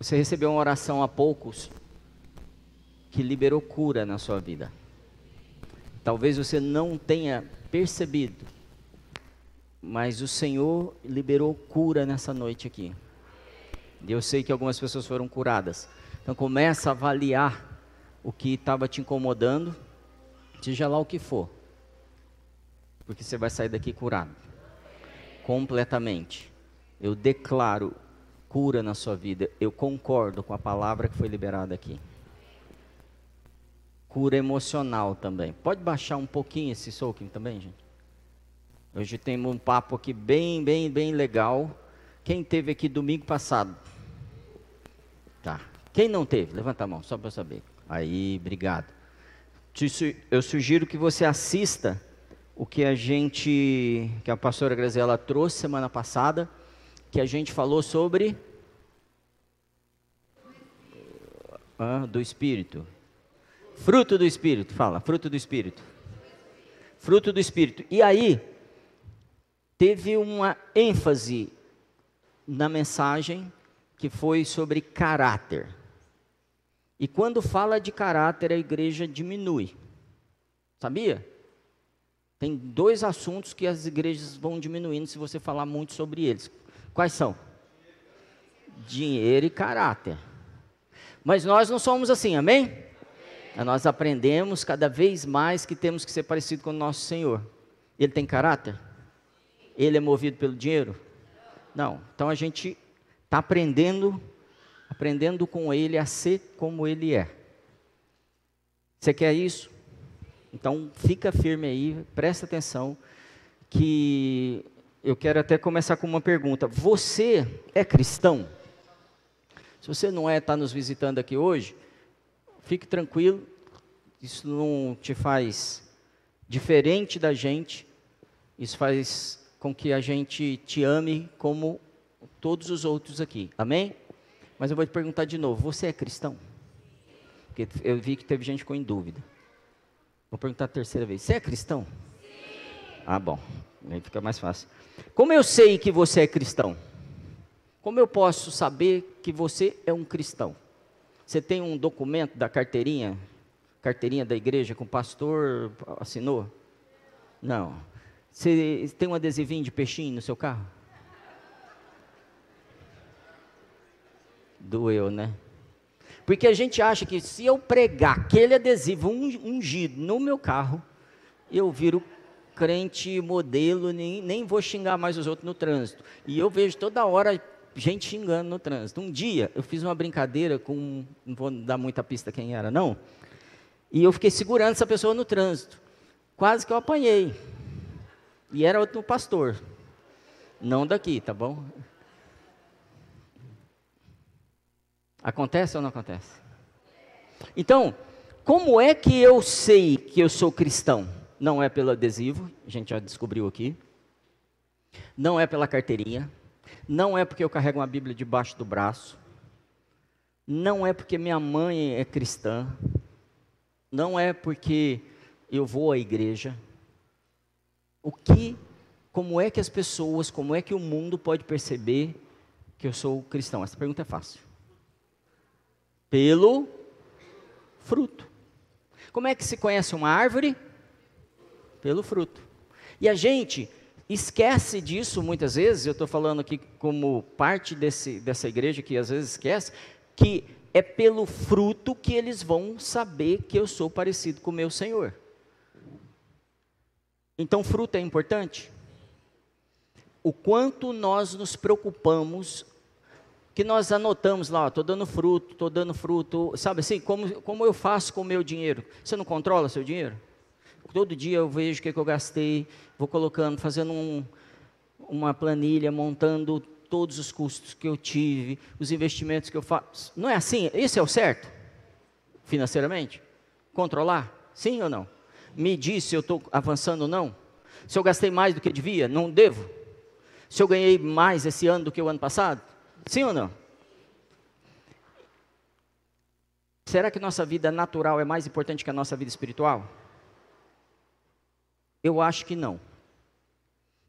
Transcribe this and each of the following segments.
Você recebeu uma oração há poucos que liberou cura na sua vida. Talvez você não tenha percebido, mas o Senhor liberou cura nessa noite aqui. E eu sei que algumas pessoas foram curadas. Então começa a avaliar o que estava te incomodando, seja lá o que for. Porque você vai sair daqui curado. Completamente. Eu declaro cura na sua vida. Eu concordo com a palavra que foi liberada aqui. Cura emocional também. Pode baixar um pouquinho esse soaking também, gente? Hoje temos um papo aqui bem, bem, bem legal. Quem teve aqui domingo passado? Tá. Quem não teve? Levanta a mão, só para eu saber. Aí, obrigado. Eu sugiro que você assista o que a gente, que a pastora Graziela trouxe semana passada, que a gente falou sobre ah, do Espírito. Fruto do Espírito, fala, fruto do Espírito. Fruto do Espírito. E aí, teve uma ênfase na mensagem que foi sobre caráter. E quando fala de caráter, a igreja diminui. Sabia? Tem dois assuntos que as igrejas vão diminuindo se você falar muito sobre eles. Quais são? Dinheiro e caráter. Mas nós não somos assim, amém? Nós aprendemos cada vez mais que temos que ser parecido com o nosso Senhor. Ele tem caráter? Ele é movido pelo dinheiro? Não. Então a gente está aprendendo, aprendendo com Ele a ser como Ele é. Você quer isso? Então fica firme aí, presta atenção, que eu quero até começar com uma pergunta. Você é cristão? Se você não é, está nos visitando aqui hoje, fique tranquilo, isso não te faz diferente da gente, isso faz com que a gente te ame como todos os outros aqui, amém? Mas eu vou te perguntar de novo: você é cristão? Porque eu vi que teve gente com em dúvida. Vou perguntar a terceira vez: você é cristão? Sim. Ah, bom, aí fica mais fácil. Como eu sei que você é cristão? Como eu posso saber que você é um cristão? Você tem um documento da carteirinha, carteirinha da igreja com o pastor assinou? Não. Você tem um adesivinho de peixinho no seu carro? Doeu, né? Porque a gente acha que se eu pregar aquele adesivo ungido no meu carro, eu viro crente modelo, nem, nem vou xingar mais os outros no trânsito. E eu vejo toda hora gente xingando no trânsito. Um dia eu fiz uma brincadeira com, não vou dar muita pista quem era, não. E eu fiquei segurando essa pessoa no trânsito. Quase que eu apanhei. E era outro pastor. Não daqui, tá bom? Acontece ou não acontece? Então, como é que eu sei que eu sou cristão? Não é pelo adesivo, a gente já descobriu aqui. Não é pela carteirinha. Não é porque eu carrego uma Bíblia debaixo do braço. Não é porque minha mãe é cristã. Não é porque eu vou à igreja. O que, como é que as pessoas, como é que o mundo pode perceber que eu sou cristão? Essa pergunta é fácil. Pelo fruto. Como é que se conhece uma árvore? Pelo fruto. E a gente esquece disso muitas vezes, eu estou falando aqui como parte desse, dessa igreja que às vezes esquece, que é pelo fruto que eles vão saber que eu sou parecido com o meu Senhor. Então, fruto é importante? O quanto nós nos preocupamos, que nós anotamos lá, estou dando fruto, estou dando fruto, sabe assim, como, como eu faço com o meu dinheiro? Você não controla seu dinheiro? Todo dia eu vejo o que, que eu gastei, vou colocando, fazendo um, uma planilha, montando todos os custos que eu tive, os investimentos que eu faço. Não é assim? Esse é o certo? Financeiramente? Controlar? Sim ou não? Medir se eu estou avançando ou não? Se eu gastei mais do que devia? Não devo? Se eu ganhei mais esse ano do que o ano passado? Sim ou não? Será que nossa vida natural é mais importante que a nossa vida espiritual? Eu acho que não.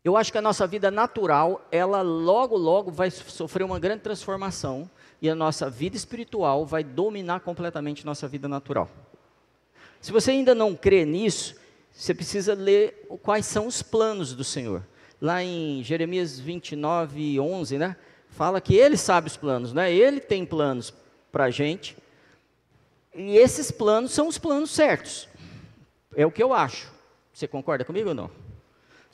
Eu acho que a nossa vida natural, ela logo, logo vai sofrer uma grande transformação e a nossa vida espiritual vai dominar completamente nossa vida natural. Se você ainda não crê nisso, você precisa ler quais são os planos do Senhor. Lá em Jeremias 29, 11, né? Fala que ele sabe os planos, né? Ele tem planos para a gente. E esses planos são os planos certos. É o que eu acho. Você concorda comigo ou não?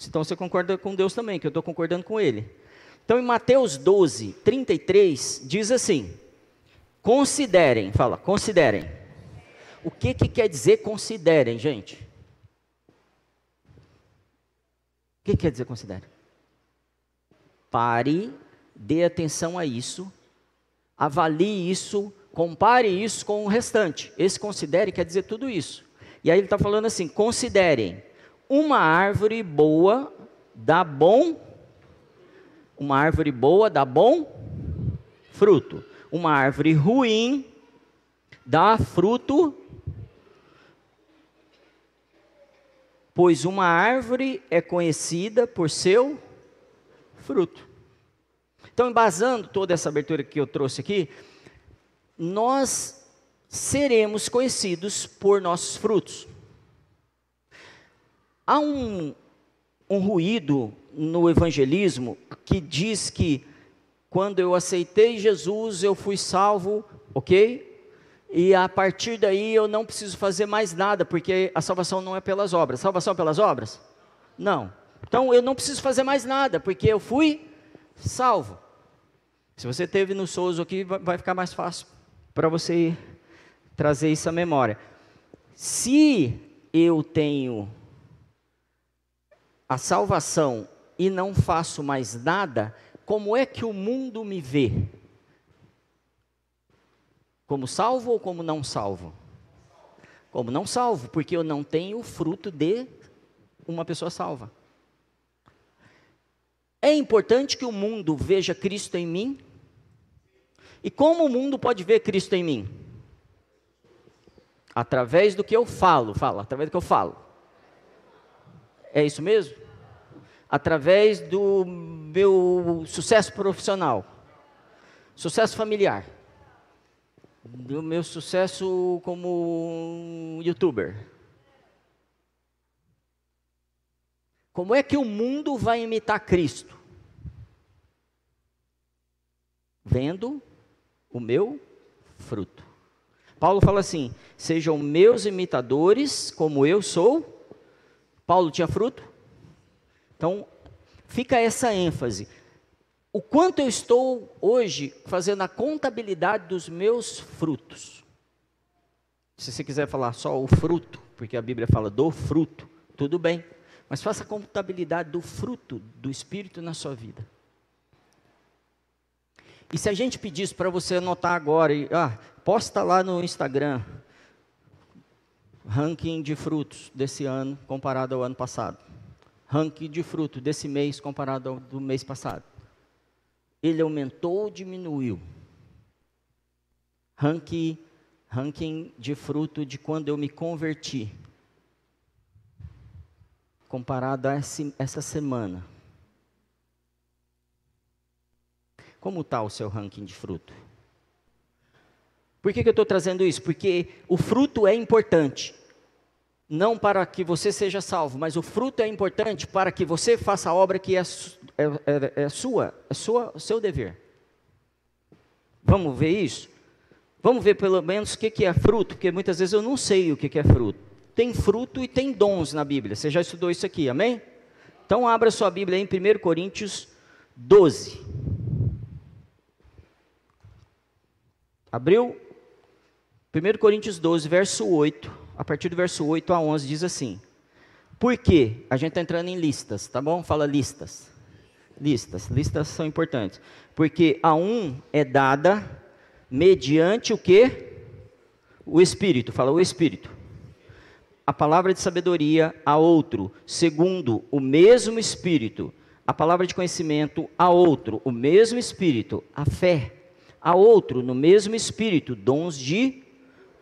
Então você concorda com Deus também, que eu estou concordando com Ele. Então em Mateus 12, 33, diz assim: Considerem, fala, considerem. O que, que quer dizer considerem, gente? O que, que quer dizer considerem? Pare, dê atenção a isso, avalie isso, compare isso com o restante. Esse considere quer dizer tudo isso. E aí ele está falando assim: considerem uma árvore boa dá bom, uma árvore boa dá bom fruto, uma árvore ruim dá fruto, pois uma árvore é conhecida por seu fruto. Então, embasando toda essa abertura que eu trouxe aqui, nós seremos conhecidos por nossos frutos. Há um, um ruído no evangelismo que diz que quando eu aceitei Jesus, eu fui salvo, ok? E a partir daí eu não preciso fazer mais nada, porque a salvação não é pelas obras. Salvação é pelas obras? Não. Então eu não preciso fazer mais nada, porque eu fui salvo. Se você teve no Souza aqui, vai ficar mais fácil para você trazer isso à memória. Se eu tenho a salvação e não faço mais nada, como é que o mundo me vê? Como salvo ou como não salvo? Como não salvo, porque eu não tenho fruto de uma pessoa salva. É importante que o mundo veja Cristo em mim. E como o mundo pode ver Cristo em mim? Através do que eu falo, fala, através do que eu falo. É isso mesmo? Através do meu sucesso profissional, sucesso familiar, do meu sucesso como youtuber. Como é que o mundo vai imitar Cristo? Vendo o meu fruto. Paulo fala assim: sejam meus imitadores, como eu sou Paulo tinha fruto? Então, fica essa ênfase. O quanto eu estou hoje fazendo a contabilidade dos meus frutos. Se você quiser falar só o fruto, porque a Bíblia fala do fruto, tudo bem. Mas faça a contabilidade do fruto do Espírito na sua vida. E se a gente pedisse para você anotar agora, e, ah, posta lá no Instagram, ranking de frutos desse ano comparado ao ano passado. Ranking de frutos desse mês comparado ao do mês passado. Ele aumentou ou diminuiu? Ranking, ranking de fruto de quando eu me converti. Comparado a esse, essa semana. Como está o seu ranking de fruto? Por que, que eu estou trazendo isso? Porque o fruto é importante. Não para que você seja salvo, mas o fruto é importante para que você faça a obra que é, é, é, é sua, é sua, seu dever. Vamos ver isso? Vamos ver pelo menos o que, que é fruto, porque muitas vezes eu não sei o que, que é fruto. Tem fruto e tem dons na Bíblia. Você já estudou isso aqui, amém? Então abra sua Bíblia em 1 Coríntios 12. Abriu? 1 Coríntios 12, verso 8, a partir do verso 8 a 11, diz assim: Por quê? A gente está entrando em listas, tá bom? Fala listas. Listas, listas são importantes. Porque a um é dada mediante o que? O Espírito, fala o Espírito. A palavra de sabedoria a outro, segundo o mesmo Espírito. A palavra de conhecimento a outro, o mesmo Espírito. A fé a outro, no mesmo Espírito, dons de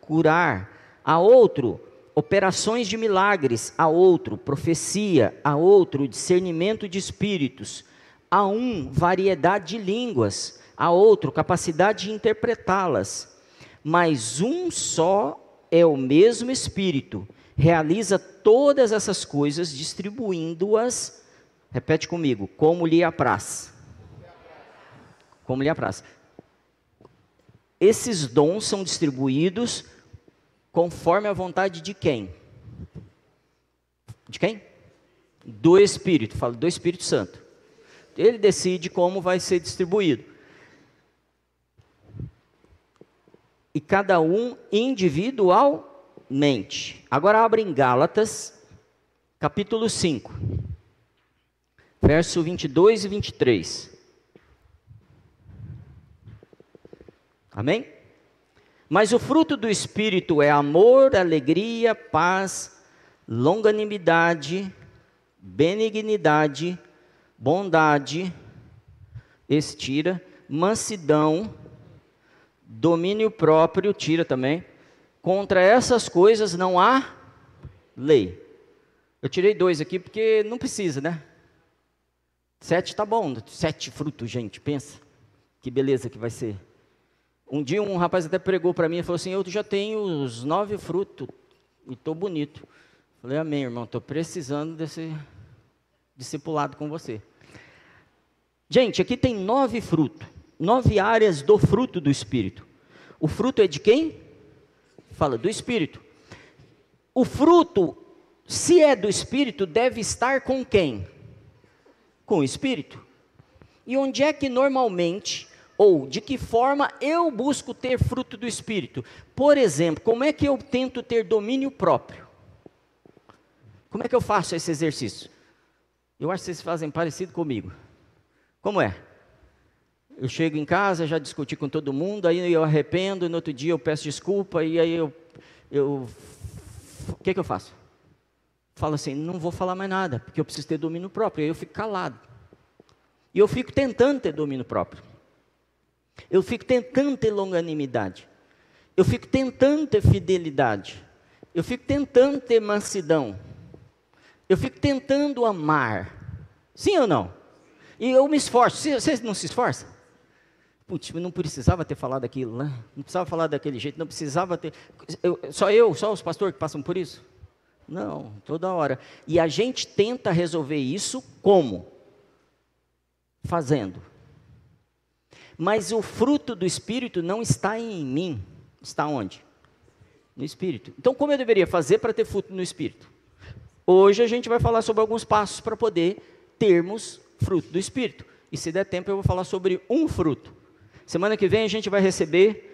curar, a outro operações de milagres, a outro, profecia, a outro, discernimento de espíritos, a um, variedade de línguas, a outro, capacidade de interpretá-las. Mas um só é o mesmo Espírito, realiza todas essas coisas, distribuindo-as, repete comigo, como lhe apraz. Como lhe apraz. Esses dons são distribuídos conforme a vontade de quem? De quem? Do Espírito, fala do Espírito Santo. Ele decide como vai ser distribuído. E cada um individualmente. Agora abre em Gálatas, capítulo 5, verso 22 e 23. Amém? Mas o fruto do Espírito é amor, alegria, paz, longanimidade, benignidade, bondade, estira, mansidão, domínio próprio, tira também. Contra essas coisas não há lei. Eu tirei dois aqui porque não precisa, né? Sete está bom, sete frutos, gente, pensa. Que beleza que vai ser. Um dia um rapaz até pregou para mim e falou assim: Eu já tenho os nove frutos e estou bonito. Falei, amém, irmão, estou precisando desse discipulado com você. Gente, aqui tem nove frutos, nove áreas do fruto do Espírito. O fruto é de quem? Fala, do Espírito. O fruto, se é do Espírito, deve estar com quem? Com o Espírito. E onde é que normalmente ou de que forma eu busco ter fruto do Espírito? Por exemplo, como é que eu tento ter domínio próprio? Como é que eu faço esse exercício? Eu acho que vocês fazem parecido comigo. Como é? Eu chego em casa, já discuti com todo mundo, aí eu arrependo, no outro dia eu peço desculpa, e aí eu. eu o que, que eu faço? Falo assim: não vou falar mais nada, porque eu preciso ter domínio próprio. Aí eu fico calado. E eu fico tentando ter domínio próprio. Eu fico tentando ter longanimidade. Eu fico tentando ter fidelidade. Eu fico tentando ter mansidão. Eu fico tentando amar. Sim ou não? E eu me esforço. Vocês não se esforçam? Putz, não precisava ter falado aquilo, né? Não precisava falar daquele jeito, não precisava ter. Eu, só eu, só os pastores que passam por isso? Não, toda hora. E a gente tenta resolver isso como? Fazendo. Mas o fruto do Espírito não está em mim. Está onde? No Espírito. Então, como eu deveria fazer para ter fruto no Espírito? Hoje a gente vai falar sobre alguns passos para poder termos fruto do Espírito. E se der tempo, eu vou falar sobre um fruto. Semana que vem a gente vai receber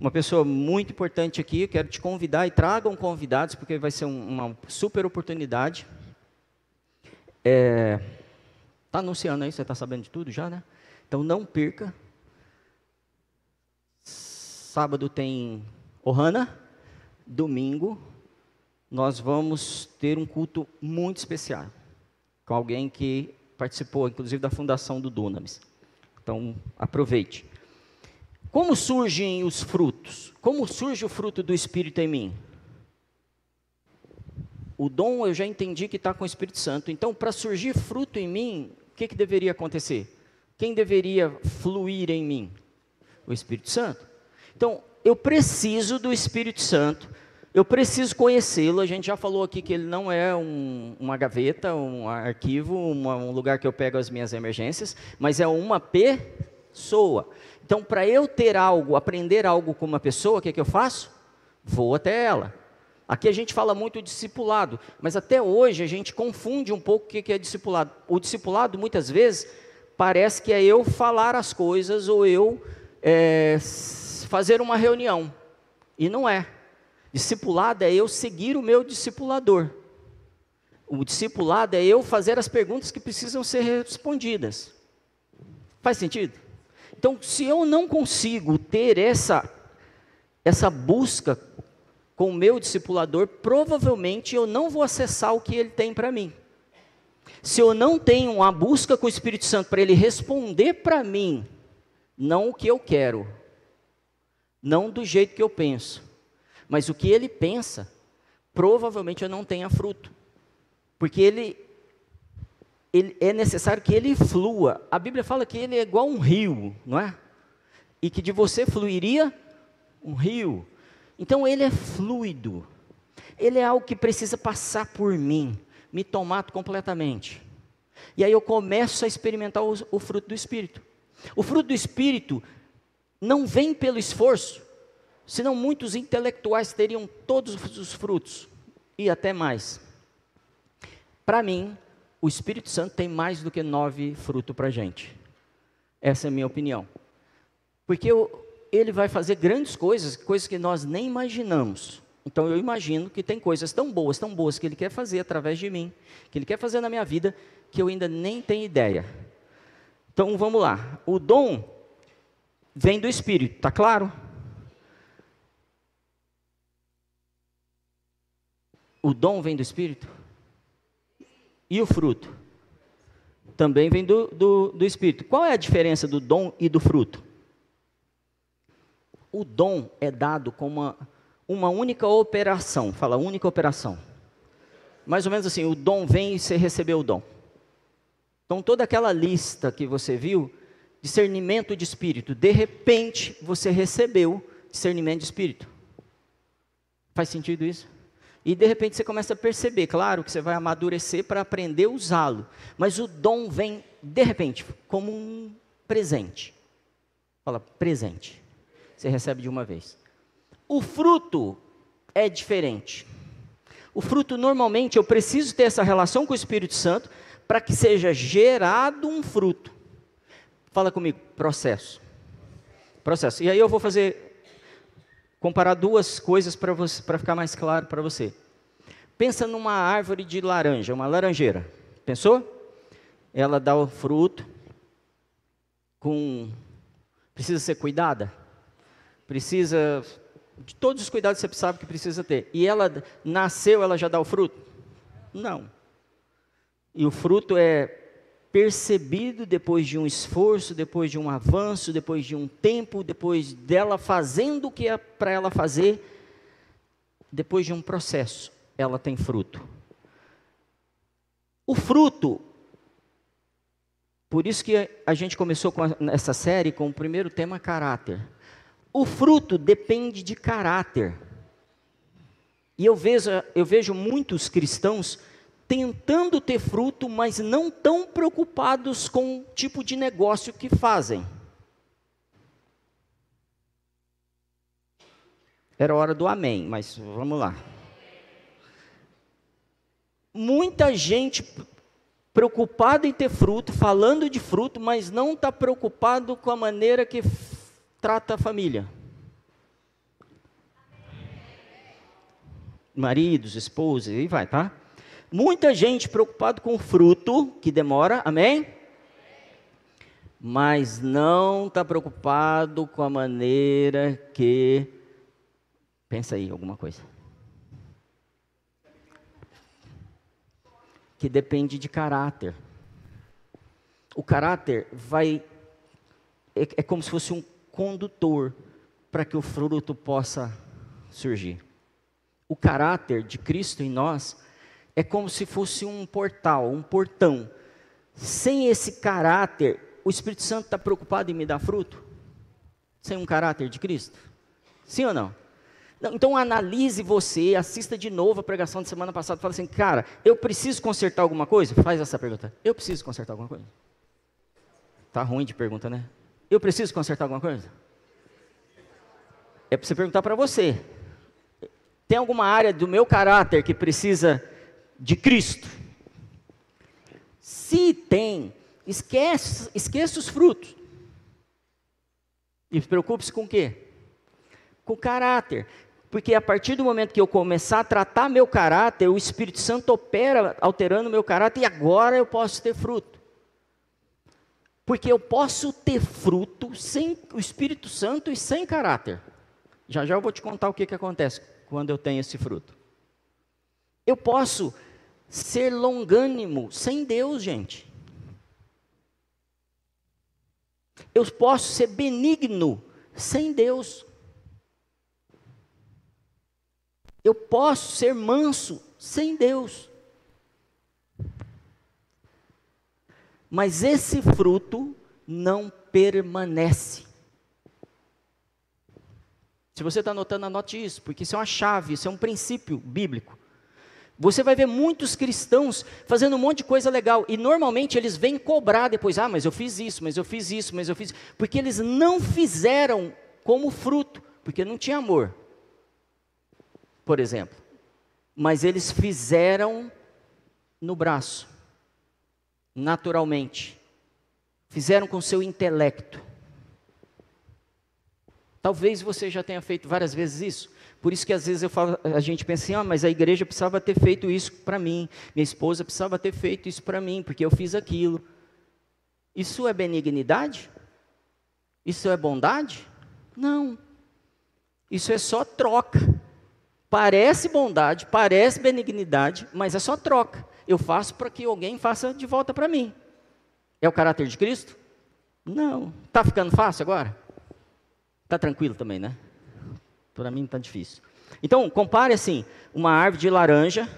uma pessoa muito importante aqui. Eu quero te convidar e tragam convidados, porque vai ser um, uma super oportunidade. Está é, tá anunciando aí, você está sabendo de tudo já, né? Então não perca. Sábado tem Ohana, domingo nós vamos ter um culto muito especial com alguém que participou, inclusive, da fundação do Dunamis. Então, aproveite. Como surgem os frutos? Como surge o fruto do Espírito em mim? O dom eu já entendi que está com o Espírito Santo. Então, para surgir fruto em mim, o que, que deveria acontecer? Quem deveria fluir em mim? O Espírito Santo. Então, eu preciso do Espírito Santo, eu preciso conhecê-lo. A gente já falou aqui que ele não é um, uma gaveta, um arquivo, uma, um lugar que eu pego as minhas emergências, mas é uma pessoa. Então, para eu ter algo, aprender algo com uma pessoa, o que, é que eu faço? Vou até ela. Aqui a gente fala muito discipulado, mas até hoje a gente confunde um pouco o que é discipulado. O discipulado, muitas vezes, parece que é eu falar as coisas ou eu é, fazer uma reunião. E não é. Discipulado é eu seguir o meu discipulador. O discipulado é eu fazer as perguntas que precisam ser respondidas. Faz sentido? Então, se eu não consigo ter essa essa busca com o meu discipulador, provavelmente eu não vou acessar o que ele tem para mim. Se eu não tenho uma busca com o Espírito Santo para ele responder para mim, não o que eu quero, não do jeito que eu penso, mas o que ele pensa, provavelmente eu não tenha fruto. Porque ele, ele é necessário que ele flua. A Bíblia fala que ele é igual um rio, não é? E que de você fluiria um rio. Então ele é fluido. Ele é algo que precisa passar por mim, me tomar completamente. E aí eu começo a experimentar o, o fruto do Espírito. O fruto do Espírito não vem pelo esforço, senão muitos intelectuais teriam todos os frutos e até mais. Para mim, o Espírito Santo tem mais do que nove frutos para a gente. Essa é a minha opinião. Porque eu, ele vai fazer grandes coisas, coisas que nós nem imaginamos. Então eu imagino que tem coisas tão boas, tão boas que ele quer fazer através de mim, que ele quer fazer na minha vida, que eu ainda nem tenho ideia. Então vamos lá. O dom vem do Espírito, tá claro? O dom vem do Espírito? E o fruto? Também vem do, do, do Espírito. Qual é a diferença do dom e do fruto? O dom é dado como uma, uma única operação. Fala, única operação. Mais ou menos assim, o dom vem e você recebeu o dom. Então, toda aquela lista que você viu, discernimento de espírito, de repente você recebeu discernimento de espírito. Faz sentido isso? E de repente você começa a perceber, claro que você vai amadurecer para aprender a usá-lo, mas o dom vem de repente como um presente. Fala, presente. Você recebe de uma vez. O fruto é diferente. O fruto normalmente eu preciso ter essa relação com o Espírito Santo para que seja gerado um fruto. Fala comigo, processo. Processo. E aí eu vou fazer comparar duas coisas para ficar mais claro para você. Pensa numa árvore de laranja, uma laranjeira. Pensou? Ela dá o fruto com precisa ser cuidada. Precisa de todos os cuidados que você sabe que precisa ter. E ela nasceu, ela já dá o fruto? Não. E o fruto é percebido depois de um esforço, depois de um avanço, depois de um tempo, depois dela fazendo o que é para ela fazer, depois de um processo, ela tem fruto. O fruto, por isso que a gente começou com essa série com o primeiro tema caráter. O fruto depende de caráter. E eu vejo, eu vejo muitos cristãos tentando ter fruto, mas não tão preocupados com o tipo de negócio que fazem. Era hora do amém, mas vamos lá. Muita gente preocupada em ter fruto, falando de fruto, mas não está preocupado com a maneira que trata a família. Maridos, esposas, e vai, tá? Muita gente preocupada com o fruto, que demora, amém? Mas não está preocupado com a maneira que. Pensa aí, alguma coisa. Que depende de caráter. O caráter vai. É, é como se fosse um condutor para que o fruto possa surgir. O caráter de Cristo em nós é como se fosse um portal, um portão. Sem esse caráter, o Espírito Santo está preocupado em me dar fruto? Sem um caráter de Cristo? Sim ou não? Então analise você, assista de novo a pregação de semana passada e fala assim, cara, eu preciso consertar alguma coisa? Faz essa pergunta. Eu preciso consertar alguma coisa? Tá ruim de pergunta, né? Eu preciso consertar alguma coisa? É para você perguntar para você. Tem alguma área do meu caráter que precisa de Cristo. Se tem, esquece, esqueça os frutos. E preocupe-se com o quê? Com o caráter. Porque a partir do momento que eu começar a tratar meu caráter, o Espírito Santo opera alterando meu caráter e agora eu posso ter fruto. Porque eu posso ter fruto sem o Espírito Santo e sem caráter. Já já eu vou te contar o que, que acontece quando eu tenho esse fruto. Eu posso ser longânimo sem Deus, gente. Eu posso ser benigno sem Deus. Eu posso ser manso sem Deus. Mas esse fruto não permanece. Se você está anotando, anote isso, porque isso é uma chave, isso é um princípio bíblico. Você vai ver muitos cristãos fazendo um monte de coisa legal e normalmente eles vêm cobrar depois: ah, mas eu fiz isso, mas eu fiz isso, mas eu fiz. Porque eles não fizeram como fruto, porque não tinha amor, por exemplo. Mas eles fizeram no braço, naturalmente. Fizeram com seu intelecto. Talvez você já tenha feito várias vezes isso. Por isso que às vezes eu falo, a gente pensa assim, ah, mas a igreja precisava ter feito isso para mim, minha esposa precisava ter feito isso para mim, porque eu fiz aquilo. Isso é benignidade? Isso é bondade? Não. Isso é só troca. Parece bondade, parece benignidade, mas é só troca. Eu faço para que alguém faça de volta para mim. É o caráter de Cristo? Não. Está ficando fácil agora? Está tranquilo também, né? Para mim está difícil. Então, compare assim, uma árvore de laranja.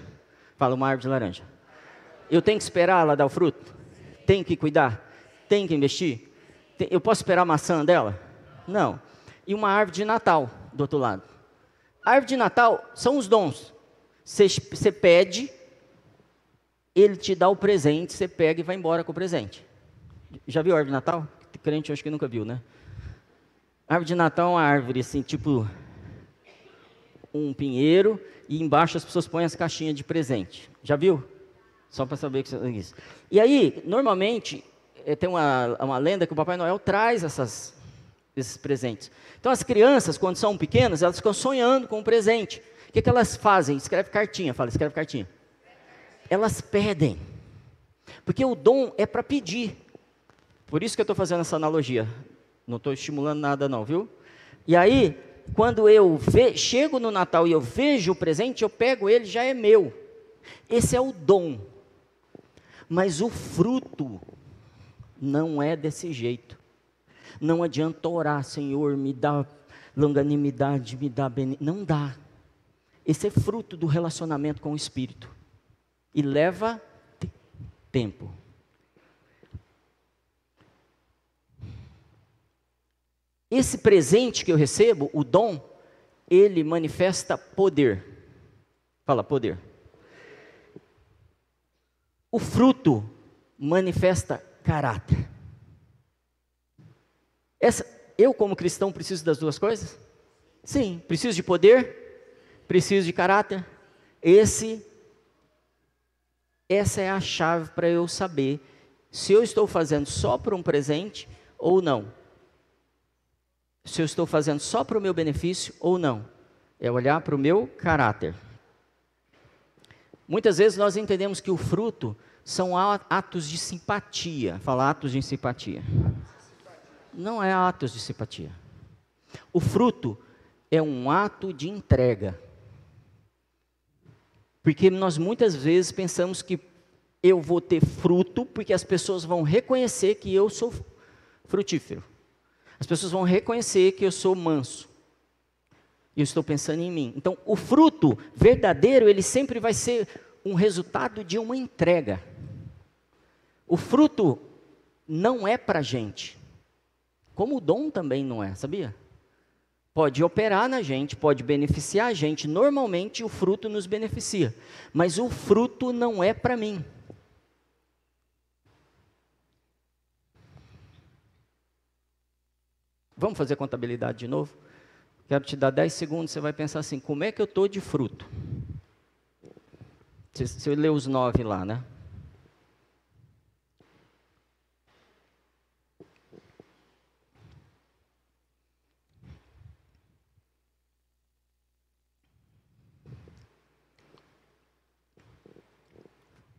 Fala, uma árvore de laranja. Eu tenho que esperar ela dar o fruto? Tenho que cuidar? Tenho que investir? Eu posso esperar a maçã dela? Não. E uma árvore de Natal, do outro lado. A árvore de Natal são os dons. Você pede, ele te dá o presente, você pega e vai embora com o presente. Já viu a árvore de Natal? Crente acho que nunca viu, né? A árvore de Natal é uma árvore assim, tipo um pinheiro e embaixo as pessoas põem as caixinhas de presente. Já viu? Só para saber que isso. E aí, normalmente, eh, tem uma, uma lenda que o Papai Noel traz essas, esses presentes. Então, as crianças, quando são pequenas, elas ficam sonhando com o um presente. O que, que elas fazem? Escreve cartinha, fala, escreve cartinha. Elas pedem. Porque o dom é para pedir. Por isso que eu estou fazendo essa analogia. Não estou estimulando nada, não, viu? E aí, quando eu ve, chego no Natal e eu vejo o presente, eu pego ele, já é meu. Esse é o dom. Mas o fruto não é desse jeito. Não adianta orar, Senhor, me dá longanimidade, me dá bem. Não dá. Esse é fruto do relacionamento com o Espírito. E leva tempo. Esse presente que eu recebo, o dom, ele manifesta poder. Fala, poder. O fruto manifesta caráter. Essa, eu, como cristão, preciso das duas coisas? Sim, preciso de poder, preciso de caráter. Esse, essa é a chave para eu saber se eu estou fazendo só por um presente ou não se eu estou fazendo só para o meu benefício ou não. É olhar para o meu caráter. Muitas vezes nós entendemos que o fruto são atos de simpatia. Fala atos de simpatia. Não é atos de simpatia. O fruto é um ato de entrega. Porque nós muitas vezes pensamos que eu vou ter fruto porque as pessoas vão reconhecer que eu sou frutífero. As pessoas vão reconhecer que eu sou manso. E eu estou pensando em mim. Então, o fruto verdadeiro, ele sempre vai ser um resultado de uma entrega. O fruto não é para a gente. Como o dom também não é, sabia? Pode operar na gente, pode beneficiar a gente. Normalmente o fruto nos beneficia. Mas o fruto não é para mim. Vamos fazer contabilidade de novo? Quero te dar 10 segundos, você vai pensar assim: como é que eu estou de fruto? Se, se eu ler os nove lá, né?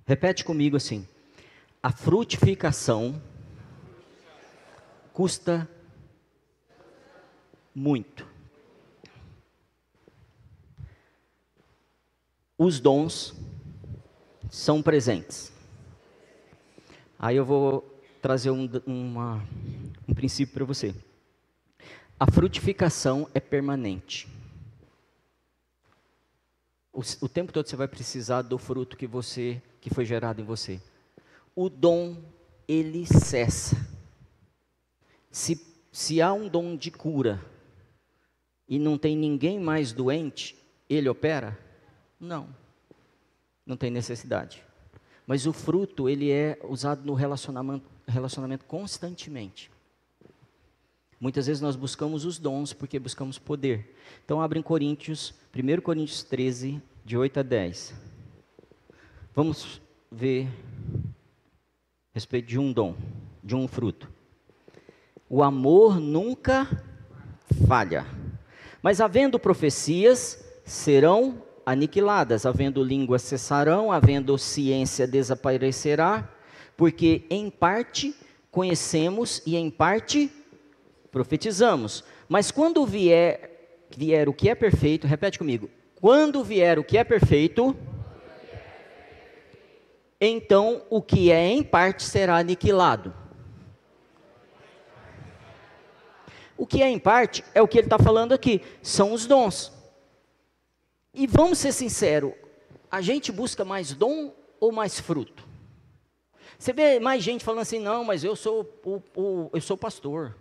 Repete comigo assim: a frutificação custa muito. Os dons são presentes. Aí eu vou trazer um, uma, um princípio para você. A frutificação é permanente. o, o tempo todo você vai precisar do fruto que você que foi gerado em você. O dom ele cessa. Se, se há um dom de cura e não tem ninguém mais doente, ele opera? Não. Não tem necessidade. Mas o fruto, ele é usado no relacionamento, relacionamento constantemente. Muitas vezes nós buscamos os dons porque buscamos poder. Então abre em Coríntios, 1 Coríntios 13, de 8 a 10. Vamos ver a respeito de um dom, de um fruto. O amor nunca falha. Mas havendo profecias, serão aniquiladas, havendo línguas cessarão, havendo ciência desaparecerá, porque em parte conhecemos e em parte profetizamos. Mas quando vier, vier o que é perfeito, repete comigo. Quando vier o que é perfeito, então o que é em parte será aniquilado. O que é em parte é o que ele está falando aqui, são os dons. E vamos ser sinceros, a gente busca mais dom ou mais fruto? Você vê mais gente falando assim, não, mas eu sou o, o, eu sou pastor.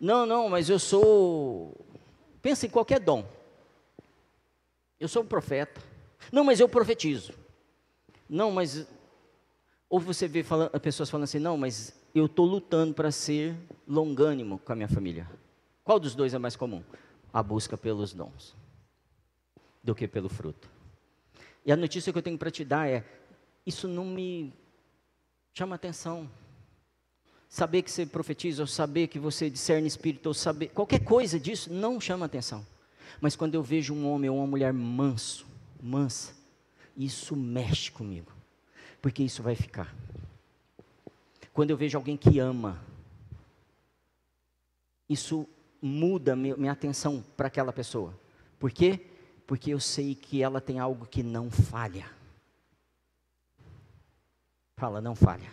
Não, não, mas eu sou. Pensa em qualquer dom. Eu sou um profeta. Não, mas eu profetizo. Não, mas. Ou você vê falando, pessoas falando assim, não, mas eu estou lutando para ser longânimo com a minha família. Qual dos dois é mais comum? A busca pelos dons do que pelo fruto. E a notícia que eu tenho para te dar é: isso não me chama atenção. Saber que você profetiza, ou saber que você discerne espírito, ou saber qualquer coisa disso não chama atenção. Mas quando eu vejo um homem ou uma mulher manso, mansa, isso mexe comigo, porque isso vai ficar. Quando eu vejo alguém que ama, isso muda minha atenção para aquela pessoa. Por quê? Porque eu sei que ela tem algo que não falha. Fala, não falha.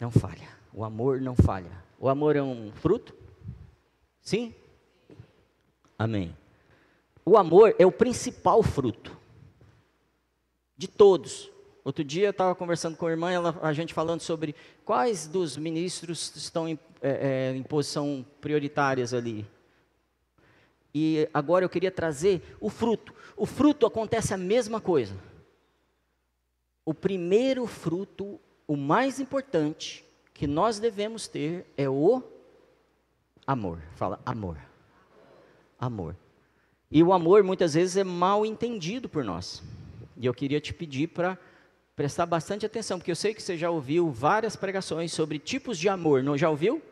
Não falha. O amor não falha. O amor é um fruto? Sim? Amém. O amor é o principal fruto de todos. Outro dia eu estava conversando com a irmã, ela, a gente falando sobre quais dos ministros estão em, é, é, em posição prioritárias ali. E agora eu queria trazer o fruto. O fruto acontece a mesma coisa. O primeiro fruto, o mais importante que nós devemos ter é o amor. Fala, amor. Amor. E o amor muitas vezes é mal entendido por nós. E eu queria te pedir para prestar bastante atenção, porque eu sei que você já ouviu várias pregações sobre tipos de amor, não já ouviu?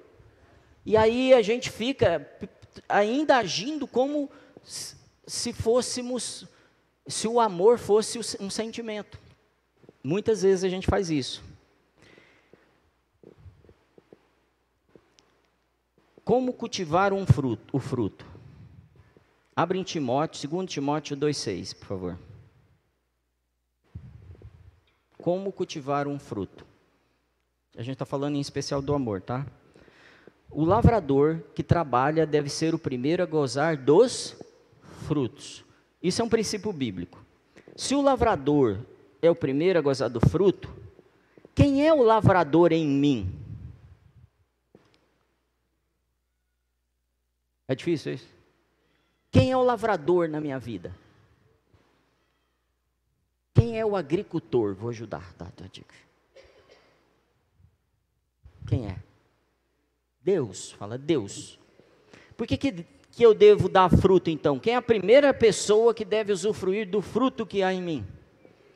E aí a gente fica ainda agindo como se fôssemos, se o amor fosse um sentimento. Muitas vezes a gente faz isso. Como cultivar um fruto, o fruto? Abre em Timóteo, 2 Timóteo 2,6, por favor como cultivar um fruto. A gente está falando em especial do amor, tá? O lavrador que trabalha deve ser o primeiro a gozar dos frutos. Isso é um princípio bíblico. Se o lavrador é o primeiro a gozar do fruto, quem é o lavrador em mim? É difícil isso? Quem é o lavrador na minha vida? Quem é o agricultor? Vou ajudar, tá, tá, dica. Quem é? Deus, fala Deus. Por que, que, que eu devo dar fruto então? Quem é a primeira pessoa que deve usufruir do fruto que há em mim?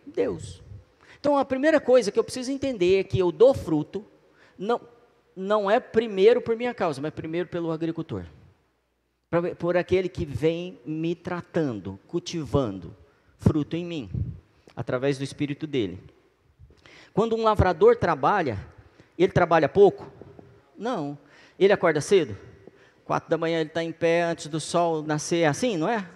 Deus. Então a primeira coisa que eu preciso entender é que eu dou fruto, não, não é primeiro por minha causa, mas primeiro pelo agricultor. Por aquele que vem me tratando, cultivando fruto em mim através do espírito dele. Quando um lavrador trabalha, ele trabalha pouco? Não. Ele acorda cedo? Quatro da manhã ele está em pé antes do sol nascer, é assim, não é?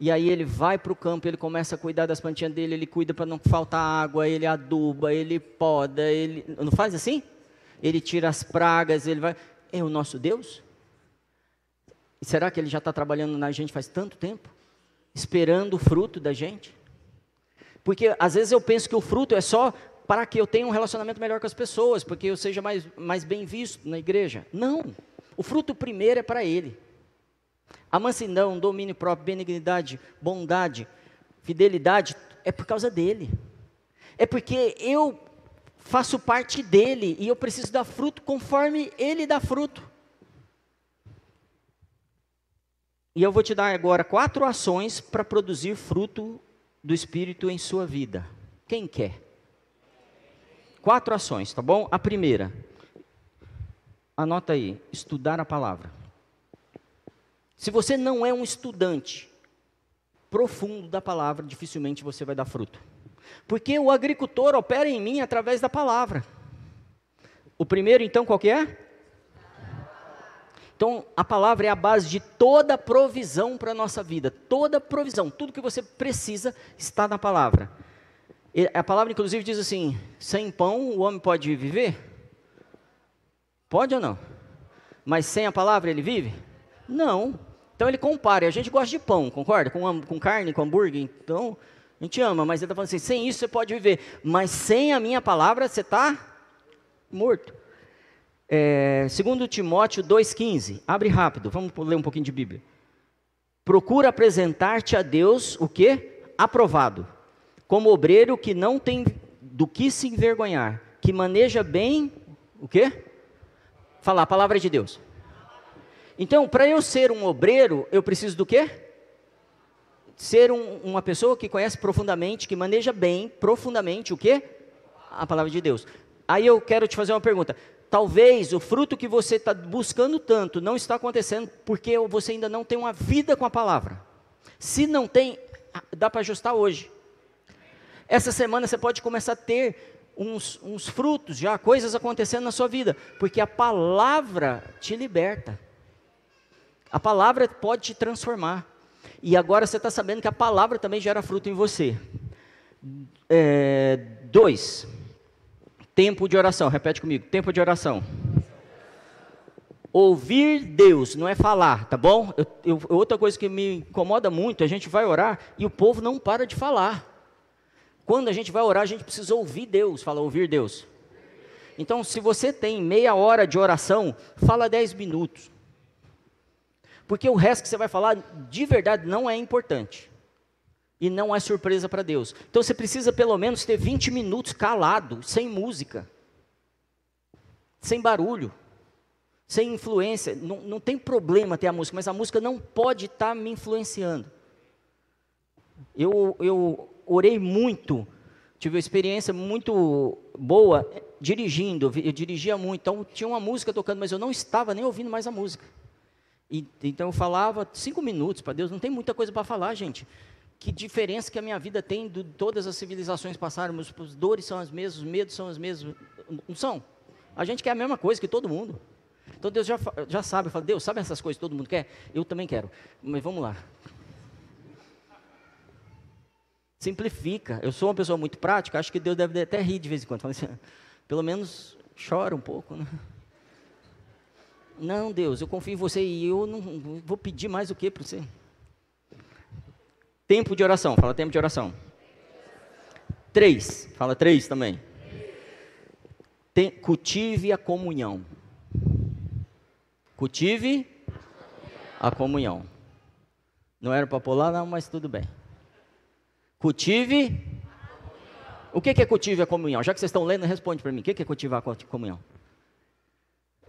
E aí ele vai para o campo, ele começa a cuidar das plantinhas dele, ele cuida para não faltar água, ele aduba, ele poda, ele. Não faz assim? Ele tira as pragas, ele vai. É o nosso Deus? Será que ele já está trabalhando na gente faz tanto tempo? esperando o fruto da gente? Porque às vezes eu penso que o fruto é só para que eu tenha um relacionamento melhor com as pessoas, porque eu seja mais, mais bem visto na igreja. Não. O fruto primeiro é para Ele. A mansidão, domínio próprio, benignidade, bondade, fidelidade, é por causa dele. É porque eu faço parte dele e eu preciso dar fruto conforme ele dá fruto. E eu vou te dar agora quatro ações para produzir fruto do Espírito em sua vida. Quem quer? Quatro ações, tá bom? A primeira, anota aí: estudar a palavra. Se você não é um estudante profundo da palavra, dificilmente você vai dar fruto. Porque o agricultor opera em mim através da palavra. O primeiro, então, qual que é? Então, a palavra é a base de toda provisão para a nossa vida. Toda provisão, tudo que você precisa está na palavra. A palavra, inclusive, diz assim: sem pão o homem pode viver? Pode ou não? Mas sem a palavra ele vive? Não. Então ele compara. A gente gosta de pão, concorda? Com, com carne, com hambúrguer. Então, a gente ama, mas ele está falando assim: sem isso você pode viver. Mas sem a minha palavra você está morto. É, segundo Timóteo 2,15, abre rápido, vamos ler um pouquinho de Bíblia. Procura apresentar-te a Deus o que? Aprovado, como obreiro que não tem do que se envergonhar, que maneja bem o que? Falar a palavra de Deus. Então, para eu ser um obreiro, eu preciso do quê? Ser um, uma pessoa que conhece profundamente, que maneja bem, profundamente o quê? A palavra de Deus. Aí eu quero te fazer uma pergunta. Talvez o fruto que você está buscando tanto não está acontecendo porque você ainda não tem uma vida com a palavra. Se não tem, dá para ajustar hoje. Essa semana você pode começar a ter uns, uns frutos já, coisas acontecendo na sua vida, porque a palavra te liberta. A palavra pode te transformar. E agora você está sabendo que a palavra também gera fruto em você. É, dois. Tempo de oração, repete comigo. Tempo de oração. Ouvir Deus, não é falar, tá bom? Eu, eu, outra coisa que me incomoda muito, a gente vai orar e o povo não para de falar. Quando a gente vai orar, a gente precisa ouvir Deus, fala ouvir Deus. Então, se você tem meia hora de oração, fala dez minutos. Porque o resto que você vai falar, de verdade, não é importante e não é surpresa para Deus. Então você precisa pelo menos ter 20 minutos calado, sem música, sem barulho, sem influência. Não, não tem problema ter a música, mas a música não pode estar tá me influenciando. Eu, eu orei muito, tive uma experiência muito boa dirigindo, eu dirigia muito, então tinha uma música tocando, mas eu não estava nem ouvindo mais a música. E, então eu falava cinco minutos para Deus, não tem muita coisa para falar, gente que diferença que a minha vida tem de todas as civilizações passaram, as dores são as mesmas, os medos são os mesmos, não são? A gente quer a mesma coisa que todo mundo. Então Deus já, já sabe, fala, Deus, sabe essas coisas que todo mundo quer? Eu também quero, mas vamos lá. Simplifica. Eu sou uma pessoa muito prática, acho que Deus deve até rir de vez em quando. Assim, pelo menos chora um pouco, né? Não, Deus, eu confio em você e eu não vou pedir mais o que para você? Tempo de oração, fala tempo de oração. Três, fala três também. Tem, cultive a comunhão. Cultive a comunhão. Não era para pular, não, mas tudo bem. Cultive. O que é cultive a comunhão? Já que vocês estão lendo, responde para mim. O que é cultivar a comunhão?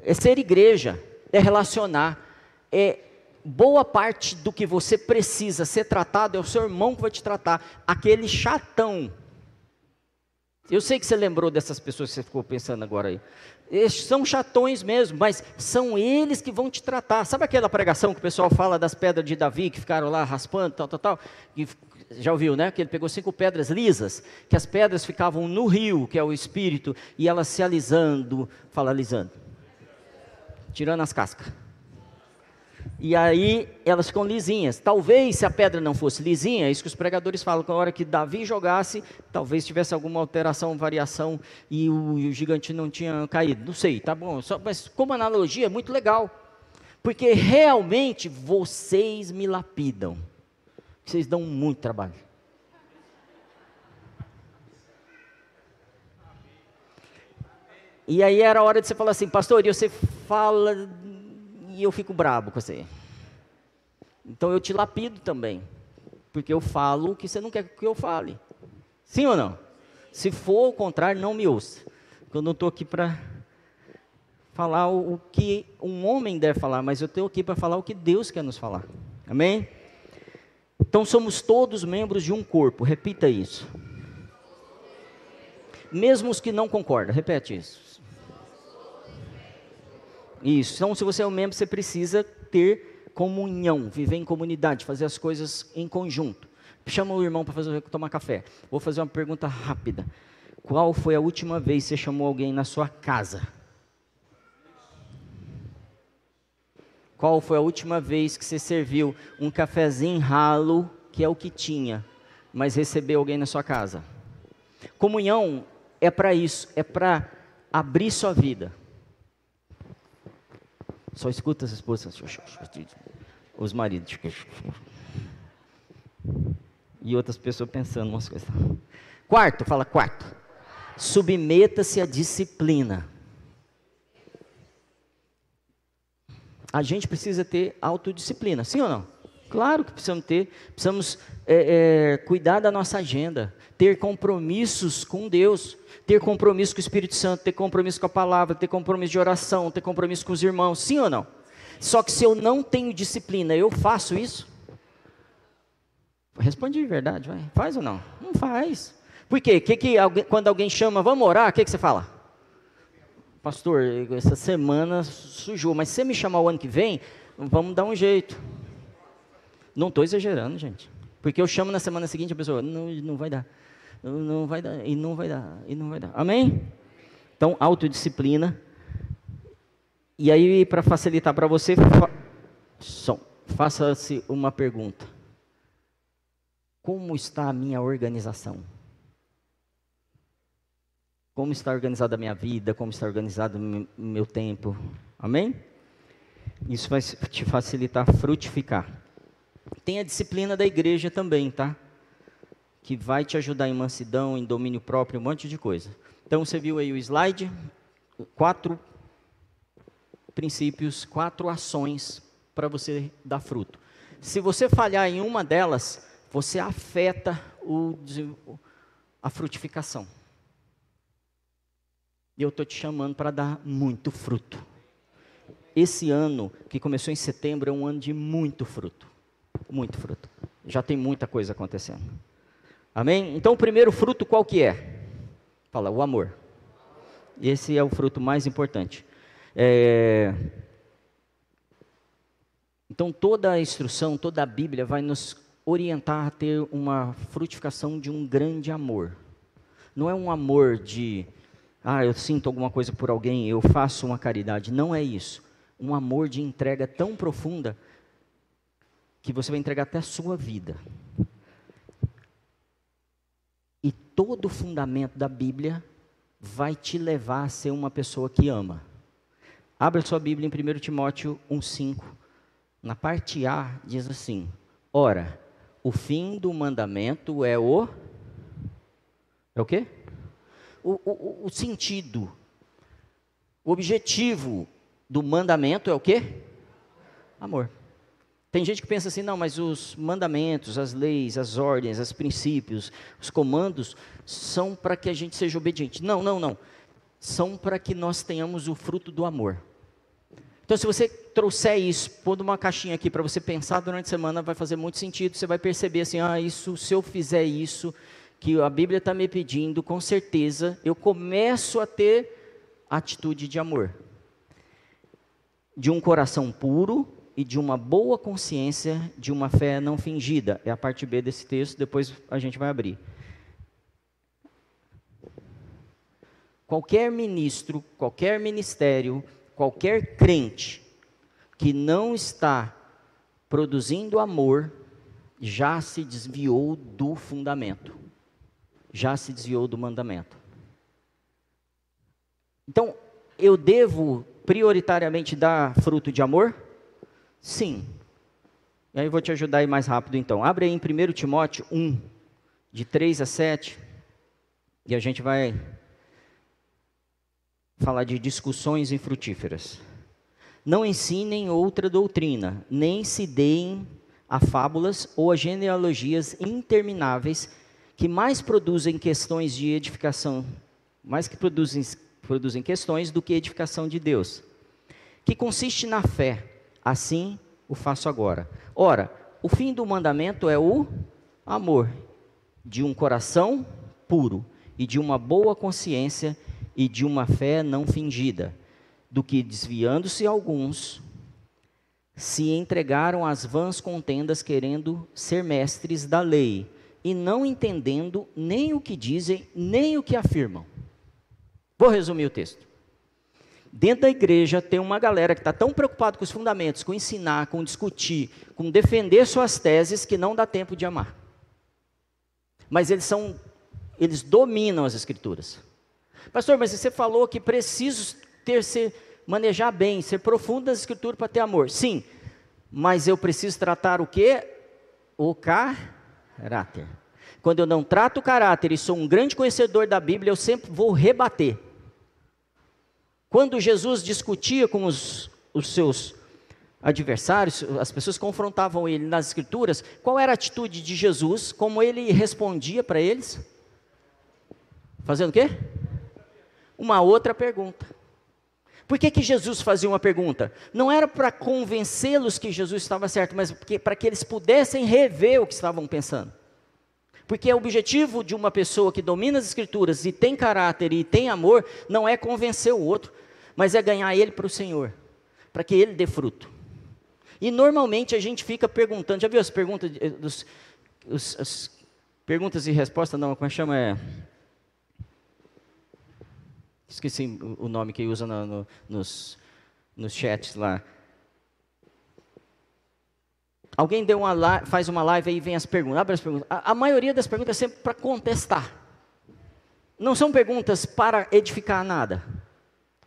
É ser igreja, é relacionar, é boa parte do que você precisa ser tratado é o seu irmão que vai te tratar, aquele chatão. Eu sei que você lembrou dessas pessoas que você ficou pensando agora aí. Eles são chatões mesmo, mas são eles que vão te tratar. Sabe aquela pregação que o pessoal fala das pedras de Davi que ficaram lá raspando, tal, tal, tal? E, já ouviu, né? Que ele pegou cinco pedras lisas, que as pedras ficavam no rio, que é o espírito, e elas se alisando, fala alisando, tirando as cascas. E aí elas ficam lisinhas. Talvez se a pedra não fosse lisinha, é isso que os pregadores falam, que na hora que Davi jogasse, talvez tivesse alguma alteração, variação e o, e o gigante não tinha caído. Não sei, tá bom. Só, mas como analogia é muito legal. Porque realmente vocês me lapidam. Vocês dão muito trabalho. E aí era a hora de você falar assim, pastor, e você fala e eu fico brabo com você. Então eu te lapido também. Porque eu falo o que você não quer que eu fale. Sim ou não? Se for o contrário, não me ouça. Eu não estou aqui para falar o, que um homem deve falar, mas eu estou aqui para falar o que Deus quer nos falar. Amém? Então somos todos membros de um corpo. Repita isso. Mesmo os que não concordam. Repete isso. Isso. Então, se você é um membro, você precisa ter comunhão, viver em comunidade, fazer as coisas em conjunto. Chama o irmão para fazer tomar café. Vou fazer uma pergunta rápida. Qual foi a última vez que você chamou alguém na sua casa? Qual foi a última vez que você serviu um cafezinho ralo, que é o que tinha, mas recebeu alguém na sua casa? Comunhão é para isso, é para abrir sua vida. Só escuta as esposas. Os maridos. E outras pessoas pensando umas coisas. Quarto, fala quarto. Submeta-se à disciplina. A gente precisa ter autodisciplina, sim ou não? Claro que precisamos ter. Precisamos é, é, cuidar da nossa agenda, ter compromissos com Deus ter compromisso com o Espírito Santo, ter compromisso com a palavra, ter compromisso de oração, ter compromisso com os irmãos, sim ou não? Só que se eu não tenho disciplina, eu faço isso? Responde de verdade, vai. Faz ou não? Não faz. Por quê? Que que quando alguém chama, vamos orar, o que, que você fala? Pastor, essa semana sujou, mas se você me chamar o ano que vem, vamos dar um jeito. Não estou exagerando, gente. Porque eu chamo na semana seguinte a pessoa, não, não vai dar não vai dar, e não vai dar, e não vai dar. Amém? Então, autodisciplina. E aí, para facilitar para você, fa faça-se uma pergunta: Como está a minha organização? Como está organizada a minha vida? Como está organizado o meu tempo? Amém? Isso vai te facilitar frutificar. Tem a disciplina da igreja também, tá? Que vai te ajudar em mansidão, em domínio próprio, um monte de coisa. Então você viu aí o slide, quatro princípios, quatro ações para você dar fruto. Se você falhar em uma delas, você afeta o, a frutificação. E eu estou te chamando para dar muito fruto. Esse ano, que começou em setembro, é um ano de muito fruto. Muito fruto. Já tem muita coisa acontecendo. Amém? Então o primeiro fruto qual que é? Fala, o amor. Esse é o fruto mais importante. É... Então toda a instrução, toda a Bíblia vai nos orientar a ter uma frutificação de um grande amor. Não é um amor de, ah, eu sinto alguma coisa por alguém, eu faço uma caridade. Não é isso. Um amor de entrega tão profunda que você vai entregar até a sua vida todo o fundamento da Bíblia vai te levar a ser uma pessoa que ama. Abra sua Bíblia em 1 Timóteo 1,5. Na parte A diz assim: Ora, o fim do mandamento é o. É o quê? O, o, o sentido, o objetivo do mandamento é o quê? Amor. Tem gente que pensa assim, não, mas os mandamentos, as leis, as ordens, os princípios, os comandos são para que a gente seja obediente. Não, não, não. São para que nós tenhamos o fruto do amor. Então, se você trouxer isso, pôr numa caixinha aqui para você pensar durante a semana, vai fazer muito sentido. Você vai perceber assim, ah, isso, se eu fizer isso, que a Bíblia está me pedindo, com certeza eu começo a ter atitude de amor. De um coração puro, e de uma boa consciência de uma fé não fingida. É a parte B desse texto, depois a gente vai abrir. Qualquer ministro, qualquer ministério, qualquer crente que não está produzindo amor, já se desviou do fundamento, já se desviou do mandamento. Então, eu devo prioritariamente dar fruto de amor? Sim. E aí eu vou te ajudar aí mais rápido então. Abre aí em 1 Timóteo 1, de 3 a 7, e a gente vai falar de discussões infrutíferas. Não ensinem outra doutrina, nem se deem a fábulas ou a genealogias intermináveis que mais produzem questões de edificação, mais que produzem, produzem questões do que edificação de Deus, que consiste na fé. Assim o faço agora. Ora, o fim do mandamento é o amor, de um coração puro e de uma boa consciência e de uma fé não fingida, do que desviando-se alguns se entregaram às vãs contendas querendo ser mestres da lei e não entendendo nem o que dizem, nem o que afirmam. Vou resumir o texto. Dentro da igreja tem uma galera que está tão preocupada com os fundamentos, com ensinar, com discutir, com defender suas teses, que não dá tempo de amar. Mas eles são, eles dominam as escrituras. Pastor, mas você falou que preciso ter ser manejar bem, ser profundo nas escrituras para ter amor. Sim, mas eu preciso tratar o que? O caráter. Quando eu não trato o caráter e sou um grande conhecedor da Bíblia, eu sempre vou rebater. Quando Jesus discutia com os, os seus adversários, as pessoas confrontavam ele nas Escrituras, qual era a atitude de Jesus, como ele respondia para eles? Fazendo o quê? Uma outra pergunta. Por que, que Jesus fazia uma pergunta? Não era para convencê-los que Jesus estava certo, mas para que eles pudessem rever o que estavam pensando. Porque o objetivo de uma pessoa que domina as Escrituras e tem caráter e tem amor, não é convencer o outro, mas é ganhar ele para o Senhor, para que ele dê fruto. E normalmente a gente fica perguntando, já viu as perguntas, dos, os, as perguntas e respostas, não, como é que chama? É, esqueci o nome que usa no, no, nos, nos chats lá. Alguém deu uma faz uma live e vem as perguntas. Abre as perguntas. A, a maioria das perguntas é sempre para contestar. Não são perguntas para edificar nada.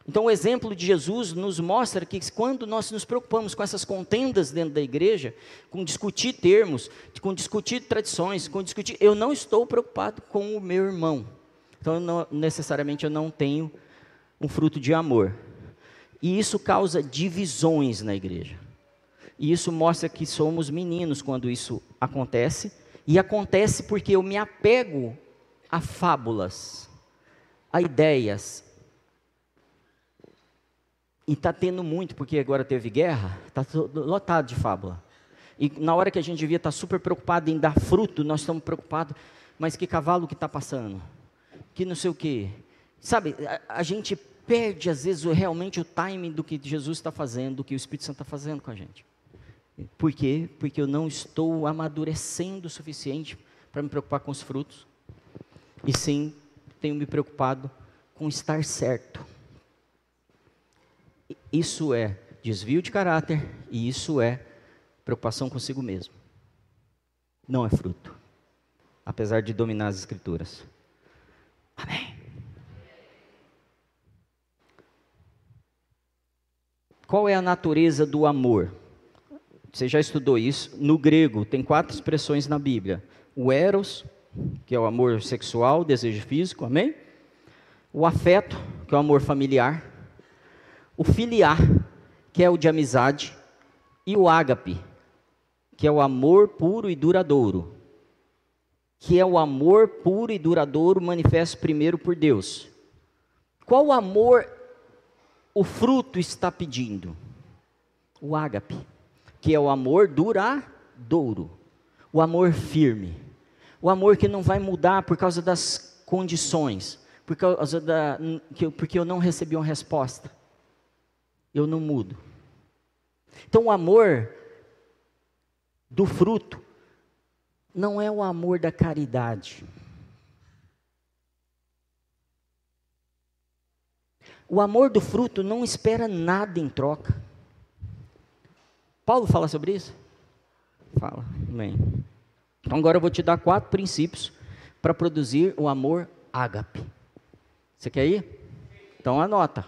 Então, o exemplo de Jesus nos mostra que quando nós nos preocupamos com essas contendas dentro da igreja, com discutir termos, com discutir tradições, com discutir, eu não estou preocupado com o meu irmão. Então, não, necessariamente eu não tenho um fruto de amor. E isso causa divisões na igreja. E isso mostra que somos meninos quando isso acontece. E acontece porque eu me apego a fábulas, a ideias. E está tendo muito, porque agora teve guerra, está lotado de fábula. E na hora que a gente devia estar tá super preocupado em dar fruto, nós estamos preocupados, mas que cavalo que está passando? Que não sei o quê. Sabe, a, a gente perde às vezes realmente o timing do que Jesus está fazendo, do que o Espírito Santo está fazendo com a gente. Por quê? Porque eu não estou amadurecendo o suficiente para me preocupar com os frutos, e sim tenho me preocupado com estar certo. Isso é desvio de caráter e isso é preocupação consigo mesmo. Não é fruto, apesar de dominar as Escrituras. Amém. Qual é a natureza do amor? Você já estudou isso? No grego, tem quatro expressões na Bíblia: o eros, que é o amor sexual, desejo físico, amém? O afeto, que é o amor familiar. O filiar, que é o de amizade. E o ágape, que é o amor puro e duradouro. Que é o amor puro e duradouro manifesto primeiro por Deus. Qual amor o fruto está pedindo? O ágape que é o amor duradouro, o amor firme, o amor que não vai mudar por causa das condições, por causa da, porque eu não recebi uma resposta, eu não mudo. Então o amor do fruto não é o amor da caridade. O amor do fruto não espera nada em troca. Paulo fala sobre isso? Fala, amém. Então agora eu vou te dar quatro princípios para produzir o amor ágape. Você quer ir? Então anota,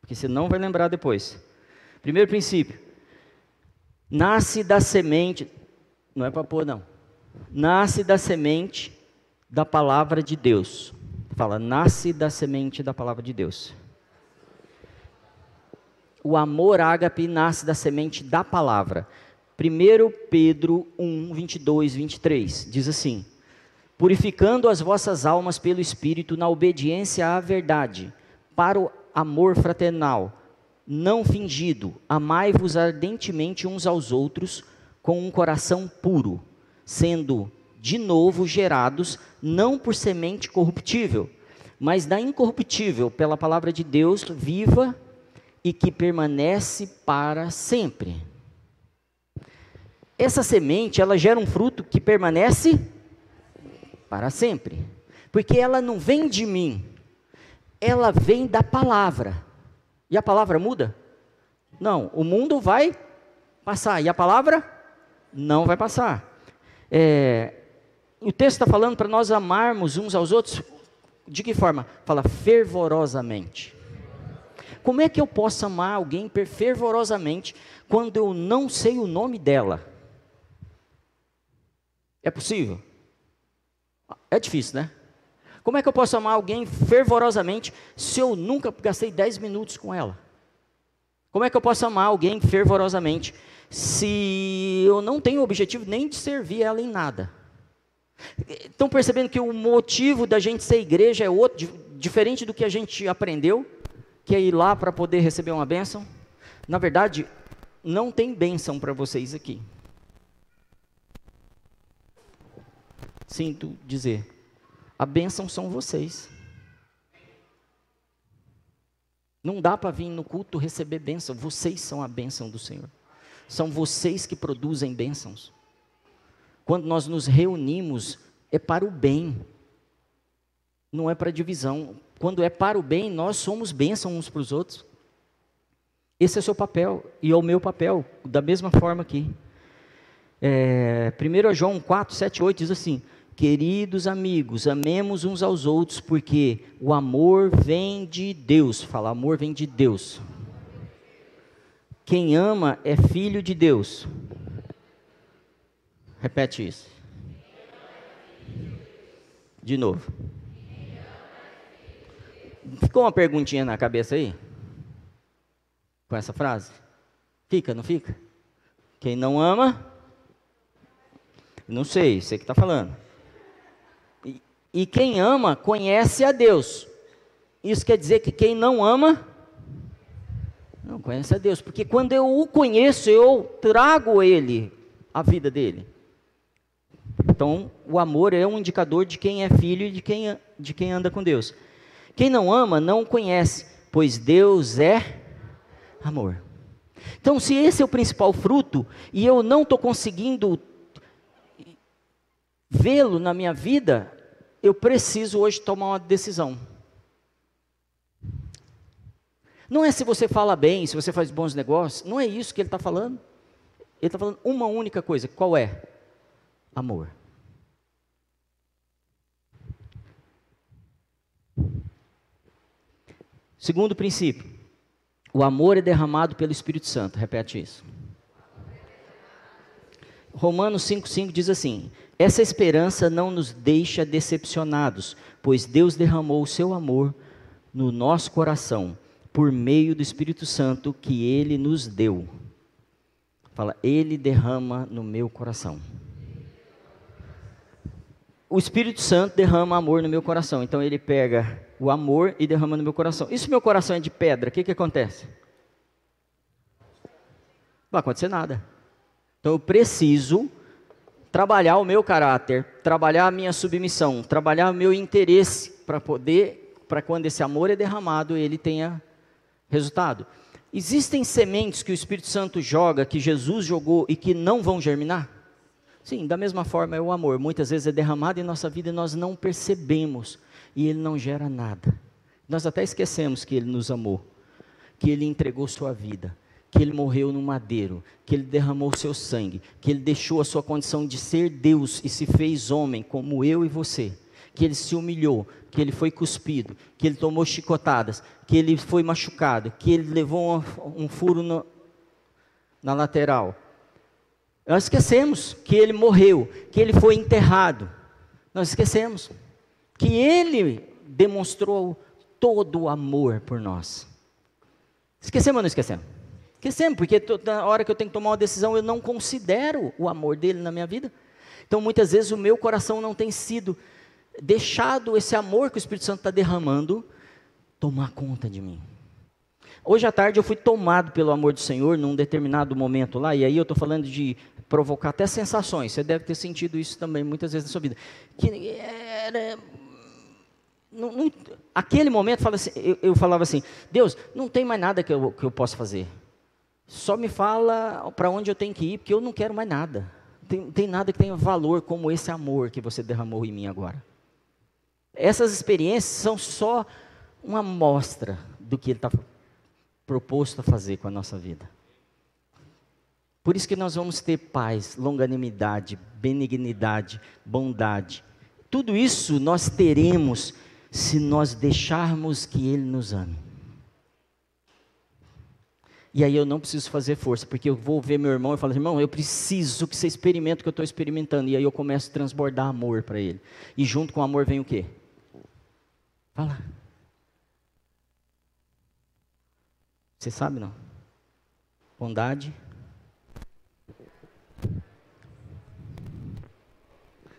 porque você não vai lembrar depois. Primeiro princípio: Nasce da semente, não é para pôr não. Nasce da semente da palavra de Deus. Fala, nasce da semente da palavra de Deus. O amor ágape nasce da semente da palavra. 1 Pedro 1, 22, 23 diz assim: Purificando as vossas almas pelo Espírito na obediência à verdade, para o amor fraternal, não fingido, amai-vos ardentemente uns aos outros com um coração puro, sendo de novo gerados não por semente corruptível, mas da incorruptível, pela palavra de Deus viva e que permanece para sempre. Essa semente, ela gera um fruto que permanece para sempre. Porque ela não vem de mim, ela vem da palavra. E a palavra muda? Não, o mundo vai passar e a palavra não vai passar. É, o texto está falando para nós amarmos uns aos outros, de que forma? Fala fervorosamente. Como é que eu posso amar alguém fervorosamente quando eu não sei o nome dela? É possível? É difícil, né? Como é que eu posso amar alguém fervorosamente se eu nunca gastei 10 minutos com ela? Como é que eu posso amar alguém fervorosamente se eu não tenho o objetivo nem de servir ela em nada? Estão percebendo que o motivo da gente ser igreja é outro, diferente do que a gente aprendeu, que é ir lá para poder receber uma bênção? Na verdade, não tem bênção para vocês aqui. Sinto dizer, a bênção são vocês. Não dá para vir no culto receber bênção, vocês são a bênção do Senhor. São vocês que produzem bênçãos. Quando nós nos reunimos, é para o bem, não é para divisão. Quando é para o bem, nós somos bênção uns para os outros. Esse é o seu papel e é o meu papel, da mesma forma aqui. É, 1 João 4, 7, 8 diz assim: Queridos amigos, amemos uns aos outros, porque o amor vem de Deus. Fala, amor vem de Deus. Quem ama é filho de Deus. Repete isso. De novo. Ficou uma perguntinha na cabeça aí? Com essa frase? Fica, não fica? Quem não ama? Não sei, você que está falando. E, e quem ama conhece a Deus. Isso quer dizer que quem não ama não conhece a Deus, porque quando eu o conheço, eu trago ele, a vida dele. Então, o amor é um indicador de quem é filho e de quem, de quem anda com Deus. Quem não ama, não conhece, pois Deus é amor. Então, se esse é o principal fruto, e eu não estou conseguindo vê-lo na minha vida, eu preciso hoje tomar uma decisão. Não é se você fala bem, se você faz bons negócios, não é isso que ele está falando. Ele está falando uma única coisa: qual é? Amor. Segundo princípio, o amor é derramado pelo Espírito Santo. Repete isso. Romanos 5,5 diz assim: Essa esperança não nos deixa decepcionados, pois Deus derramou o seu amor no nosso coração por meio do Espírito Santo que ele nos deu. Fala, ele derrama no meu coração. O Espírito Santo derrama amor no meu coração. Então ele pega o amor e derrama no meu coração. E se meu coração é de pedra, o que, que acontece? Não vai acontecer nada. Então eu preciso trabalhar o meu caráter, trabalhar a minha submissão, trabalhar o meu interesse para poder, para quando esse amor é derramado, ele tenha Resultado: existem sementes que o Espírito Santo joga, que Jesus jogou e que não vão germinar? Sim, da mesma forma é o amor. Muitas vezes é derramado em nossa vida e nós não percebemos e ele não gera nada. Nós até esquecemos que ele nos amou, que ele entregou sua vida, que ele morreu no madeiro, que ele derramou seu sangue, que ele deixou a sua condição de ser Deus e se fez homem como eu e você que ele se humilhou, que ele foi cuspido, que ele tomou chicotadas, que ele foi machucado, que ele levou um, um furo no, na lateral, Nós esquecemos que ele morreu, que ele foi enterrado. Nós esquecemos que ele demonstrou todo o amor por nós. Esquecemos ou não esquecemos? Esquecemos, porque na hora que eu tenho que tomar uma decisão, eu não considero o amor dele na minha vida. Então, muitas vezes, o meu coração não tem sido deixado esse amor que o Espírito Santo está derramando tomar conta de mim. Hoje à tarde eu fui tomado pelo amor do Senhor num determinado momento lá, e aí eu estou falando de provocar até sensações. Você deve ter sentido isso também muitas vezes na sua vida. Que era. Não, não, aquele momento fala assim, eu, eu, falava assim: Deus, não tem mais nada que eu, que eu possa fazer. Só me fala para onde eu tenho que ir, porque eu não quero mais nada. Tem, tem nada que tenha valor como esse amor que você derramou em mim agora. Essas experiências são só uma amostra do que Ele está proposto a fazer com a nossa vida. Por isso que nós vamos ter paz, longanimidade, benignidade, bondade. Tudo isso nós teremos se nós deixarmos que Ele nos ame. E aí eu não preciso fazer força, porque eu vou ver meu irmão e falo, irmão, eu preciso que você experimente o que eu estou experimentando. E aí eu começo a transbordar amor para ele. E junto com o amor vem o quê? Fala. Você sabe não? Bondade.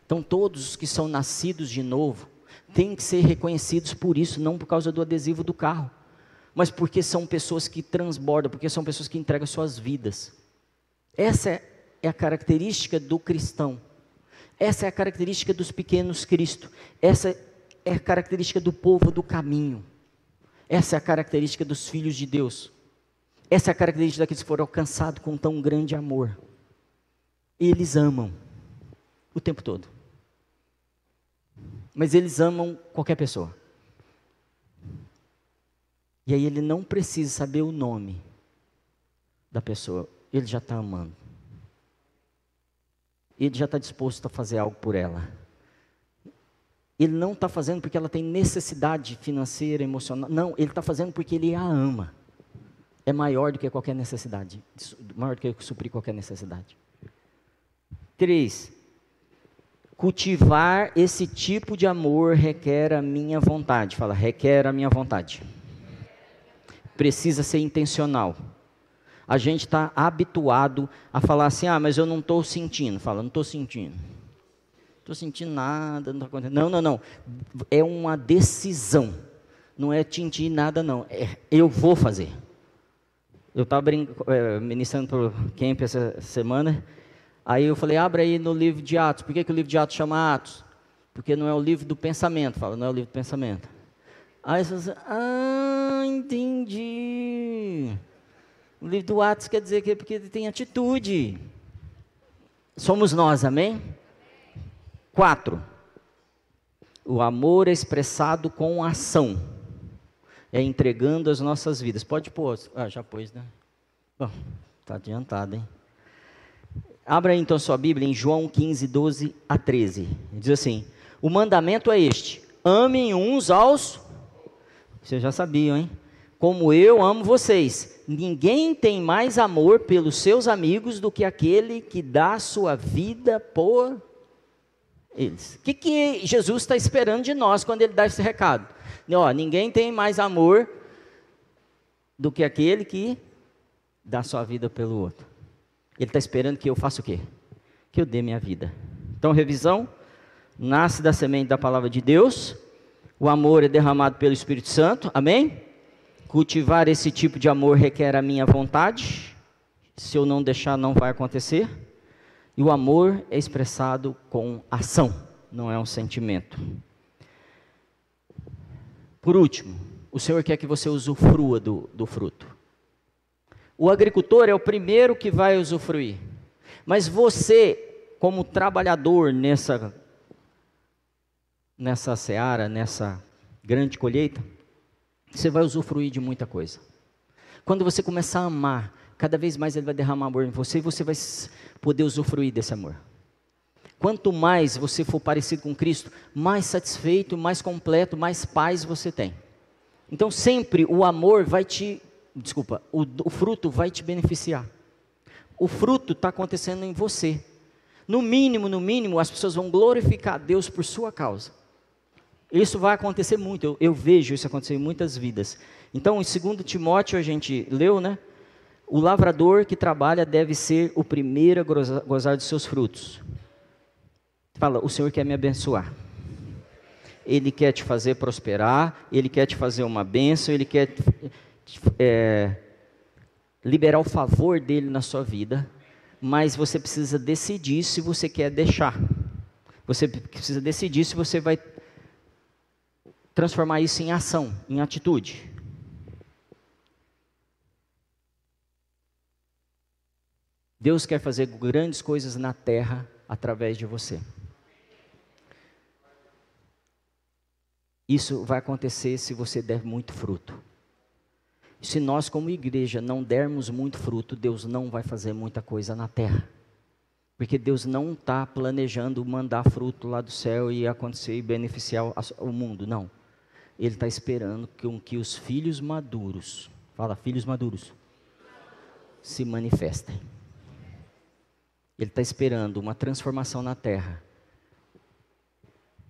Então todos os que são nascidos de novo têm que ser reconhecidos por isso, não por causa do adesivo do carro mas porque são pessoas que transbordam, porque são pessoas que entregam suas vidas. Essa é a característica do cristão. Essa é a característica dos pequenos Cristo. Essa é a característica do povo do caminho. Essa é a característica dos filhos de Deus. Essa é a característica daqueles que foram alcançados com tão grande amor. Eles amam o tempo todo. Mas eles amam qualquer pessoa. E aí ele não precisa saber o nome da pessoa, ele já está amando. Ele já está disposto a fazer algo por ela. Ele não está fazendo porque ela tem necessidade financeira, emocional. Não, ele está fazendo porque ele a ama. É maior do que qualquer necessidade. Maior do que suprir qualquer necessidade. Três. Cultivar esse tipo de amor requer a minha vontade. Fala, requer a minha vontade precisa ser intencional. A gente está habituado a falar assim: ah, mas eu não estou sentindo. Fala, não estou sentindo. Estou sentindo nada, não está acontecendo. Não, não, não. É uma decisão. Não é tintir nada, não. É, eu vou fazer. Eu estava é, ministrando para o Camp essa semana. Aí eu falei, abre aí no livro de Atos. Por que, que o livro de Atos chama Atos? Porque não é o livro do pensamento. Fala, não é o livro do pensamento. Aí você fala, ah, entendi. O livro do Atos quer dizer que é porque tem atitude. Somos nós, amém? Quatro. O amor é expressado com ação. É entregando as nossas vidas. Pode pôr. Ah, já pôs, né? Bom, está adiantado, hein? Abra então sua Bíblia em João 15, 12 a 13. Diz assim: O mandamento é este: amem uns aos vocês já sabiam, hein? Como eu amo vocês. Ninguém tem mais amor pelos seus amigos do que aquele que dá sua vida por eles. O que, que Jesus está esperando de nós quando ele dá esse recado? Ó, ninguém tem mais amor do que aquele que dá sua vida pelo outro. Ele está esperando que eu faça o quê? Que eu dê minha vida. Então, revisão: nasce da semente da palavra de Deus o amor é derramado pelo Espírito Santo, amém? Cultivar esse tipo de amor requer a minha vontade. Se eu não deixar, não vai acontecer. E o amor é expressado com ação, não é um sentimento. Por último, o Senhor quer que você usufrua do, do fruto. O agricultor é o primeiro que vai usufruir. Mas você, como trabalhador nessa nessa seara, nessa grande colheita, você vai usufruir de muita coisa. Quando você começar a amar, cada vez mais Ele vai derramar amor em você e você vai poder usufruir desse amor. Quanto mais você for parecido com Cristo, mais satisfeito, mais completo, mais paz você tem. Então sempre o amor vai te, desculpa, o, o fruto vai te beneficiar. o fruto está acontecendo em você. No mínimo, no mínimo, as pessoas vão glorificar a Deus por sua causa. Isso vai acontecer muito, eu, eu vejo isso acontecer em muitas vidas. Então, em 2 Timóteo, a gente leu, né? O lavrador que trabalha deve ser o primeiro a gozar dos seus frutos. Fala, o Senhor quer me abençoar. Ele quer te fazer prosperar, Ele quer te fazer uma bênção, Ele quer é, liberar o favor dele na sua vida, mas você precisa decidir se você quer deixar. Você precisa decidir se você vai transformar isso em ação, em atitude. Deus quer fazer grandes coisas na terra através de você. Isso vai acontecer se você der muito fruto. Se nós, como igreja, não dermos muito fruto, Deus não vai fazer muita coisa na terra. Porque Deus não está planejando mandar fruto lá do céu e acontecer e beneficiar o mundo, não. Ele está esperando que, que os filhos maduros, fala, filhos maduros, se manifestem. Ele está esperando uma transformação na terra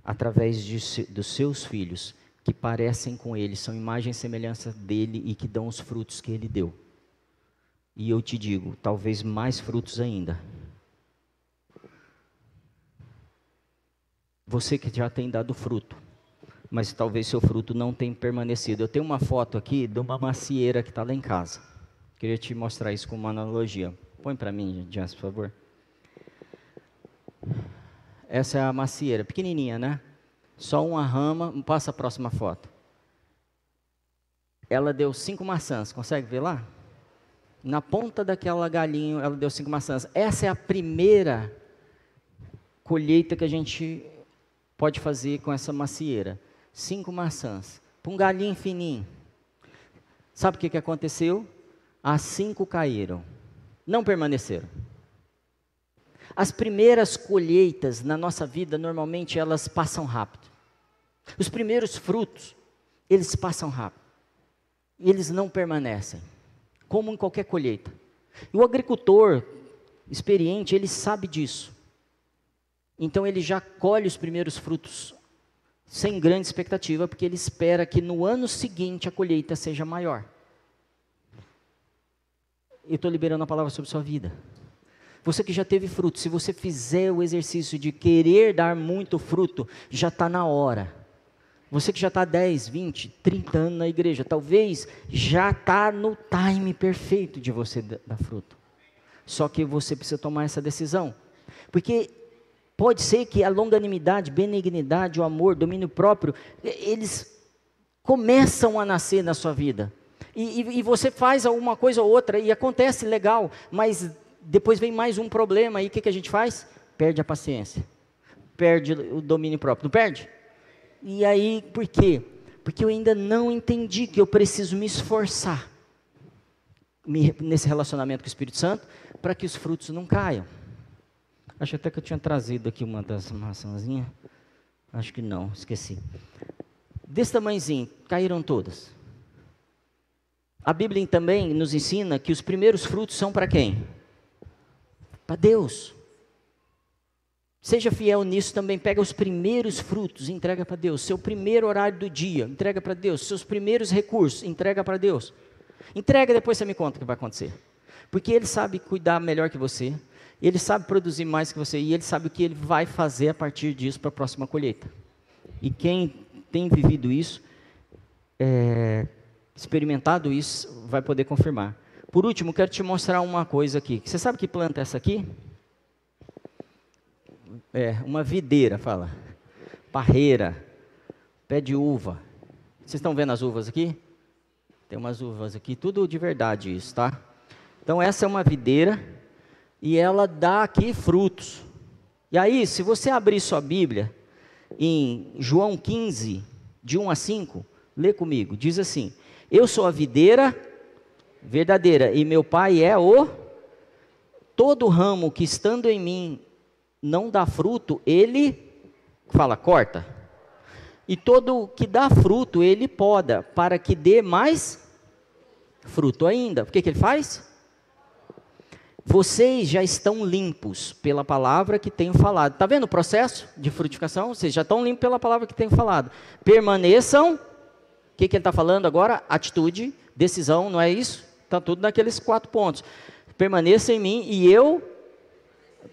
através de, dos seus filhos que parecem com ele, são imagem e semelhança dele e que dão os frutos que ele deu. E eu te digo, talvez mais frutos ainda. Você que já tem dado fruto, mas talvez seu fruto não tenha permanecido. Eu tenho uma foto aqui de uma macieira que está lá em casa. Queria te mostrar isso com uma analogia. Põe para mim, Jans, por favor. Essa é a macieira, pequenininha, né? Só uma rama, passa a próxima foto. Ela deu cinco maçãs, consegue ver lá? Na ponta daquela galinha, ela deu cinco maçãs. Essa é a primeira colheita que a gente pode fazer com essa macieira. Cinco maçãs. Para um galinho fininho. Sabe o que, que aconteceu? As cinco caíram. Não permaneceram. As primeiras colheitas na nossa vida, normalmente, elas passam rápido. Os primeiros frutos, eles passam rápido. E eles não permanecem, como em qualquer colheita. E o agricultor experiente, ele sabe disso. Então ele já colhe os primeiros frutos sem grande expectativa, porque ele espera que no ano seguinte a colheita seja maior. Eu estou liberando a palavra sobre sua vida. Você que já teve fruto, se você fizer o exercício de querer dar muito fruto, já está na hora. Você que já está 10, 20, 30 anos na igreja, talvez já está no time perfeito de você dar fruto. Só que você precisa tomar essa decisão. Porque pode ser que a longanimidade, benignidade, o amor, domínio próprio, eles começam a nascer na sua vida. E, e, e você faz alguma coisa ou outra e acontece legal, mas depois vem mais um problema aí, o que, que a gente faz? Perde a paciência, perde o domínio próprio, não perde? E aí, por quê? Porque eu ainda não entendi que eu preciso me esforçar nesse relacionamento com o Espírito Santo para que os frutos não caiam. Acho até que eu tinha trazido aqui uma das maçãzinhas. Acho que não, esqueci. Desse tamanhozinho, caíram todas. A Bíblia também nos ensina que os primeiros frutos são para quem? para Deus. Seja fiel nisso também, pega os primeiros frutos, entrega para Deus. Seu primeiro horário do dia, entrega para Deus. Seus primeiros recursos, entrega para Deus. Entrega, depois você me conta o que vai acontecer. Porque Ele sabe cuidar melhor que você, Ele sabe produzir mais que você, e Ele sabe o que Ele vai fazer a partir disso para a próxima colheita. E quem tem vivido isso, é, experimentado isso, vai poder confirmar. Por último, quero te mostrar uma coisa aqui. Você sabe que planta é essa aqui? É, uma videira, fala. Parreira, pé de uva. Vocês estão vendo as uvas aqui? Tem umas uvas aqui, tudo de verdade isso, tá? Então essa é uma videira e ela dá aqui frutos. E aí, se você abrir sua Bíblia em João 15, de 1 a 5, lê comigo. Diz assim: Eu sou a videira verdadeira, e meu Pai é o todo ramo que estando em mim não dá fruto, ele fala, corta. E todo que dá fruto, ele poda, para que dê mais fruto ainda. O que, que ele faz? vocês já estão limpos pela palavra que tenho falado. Está vendo o processo de frutificação? Vocês já estão limpos pela palavra que tenho falado. Permaneçam. O que, que ele está falando agora? Atitude, decisão, não é isso? Está tudo naqueles quatro pontos. Permaneça em mim e eu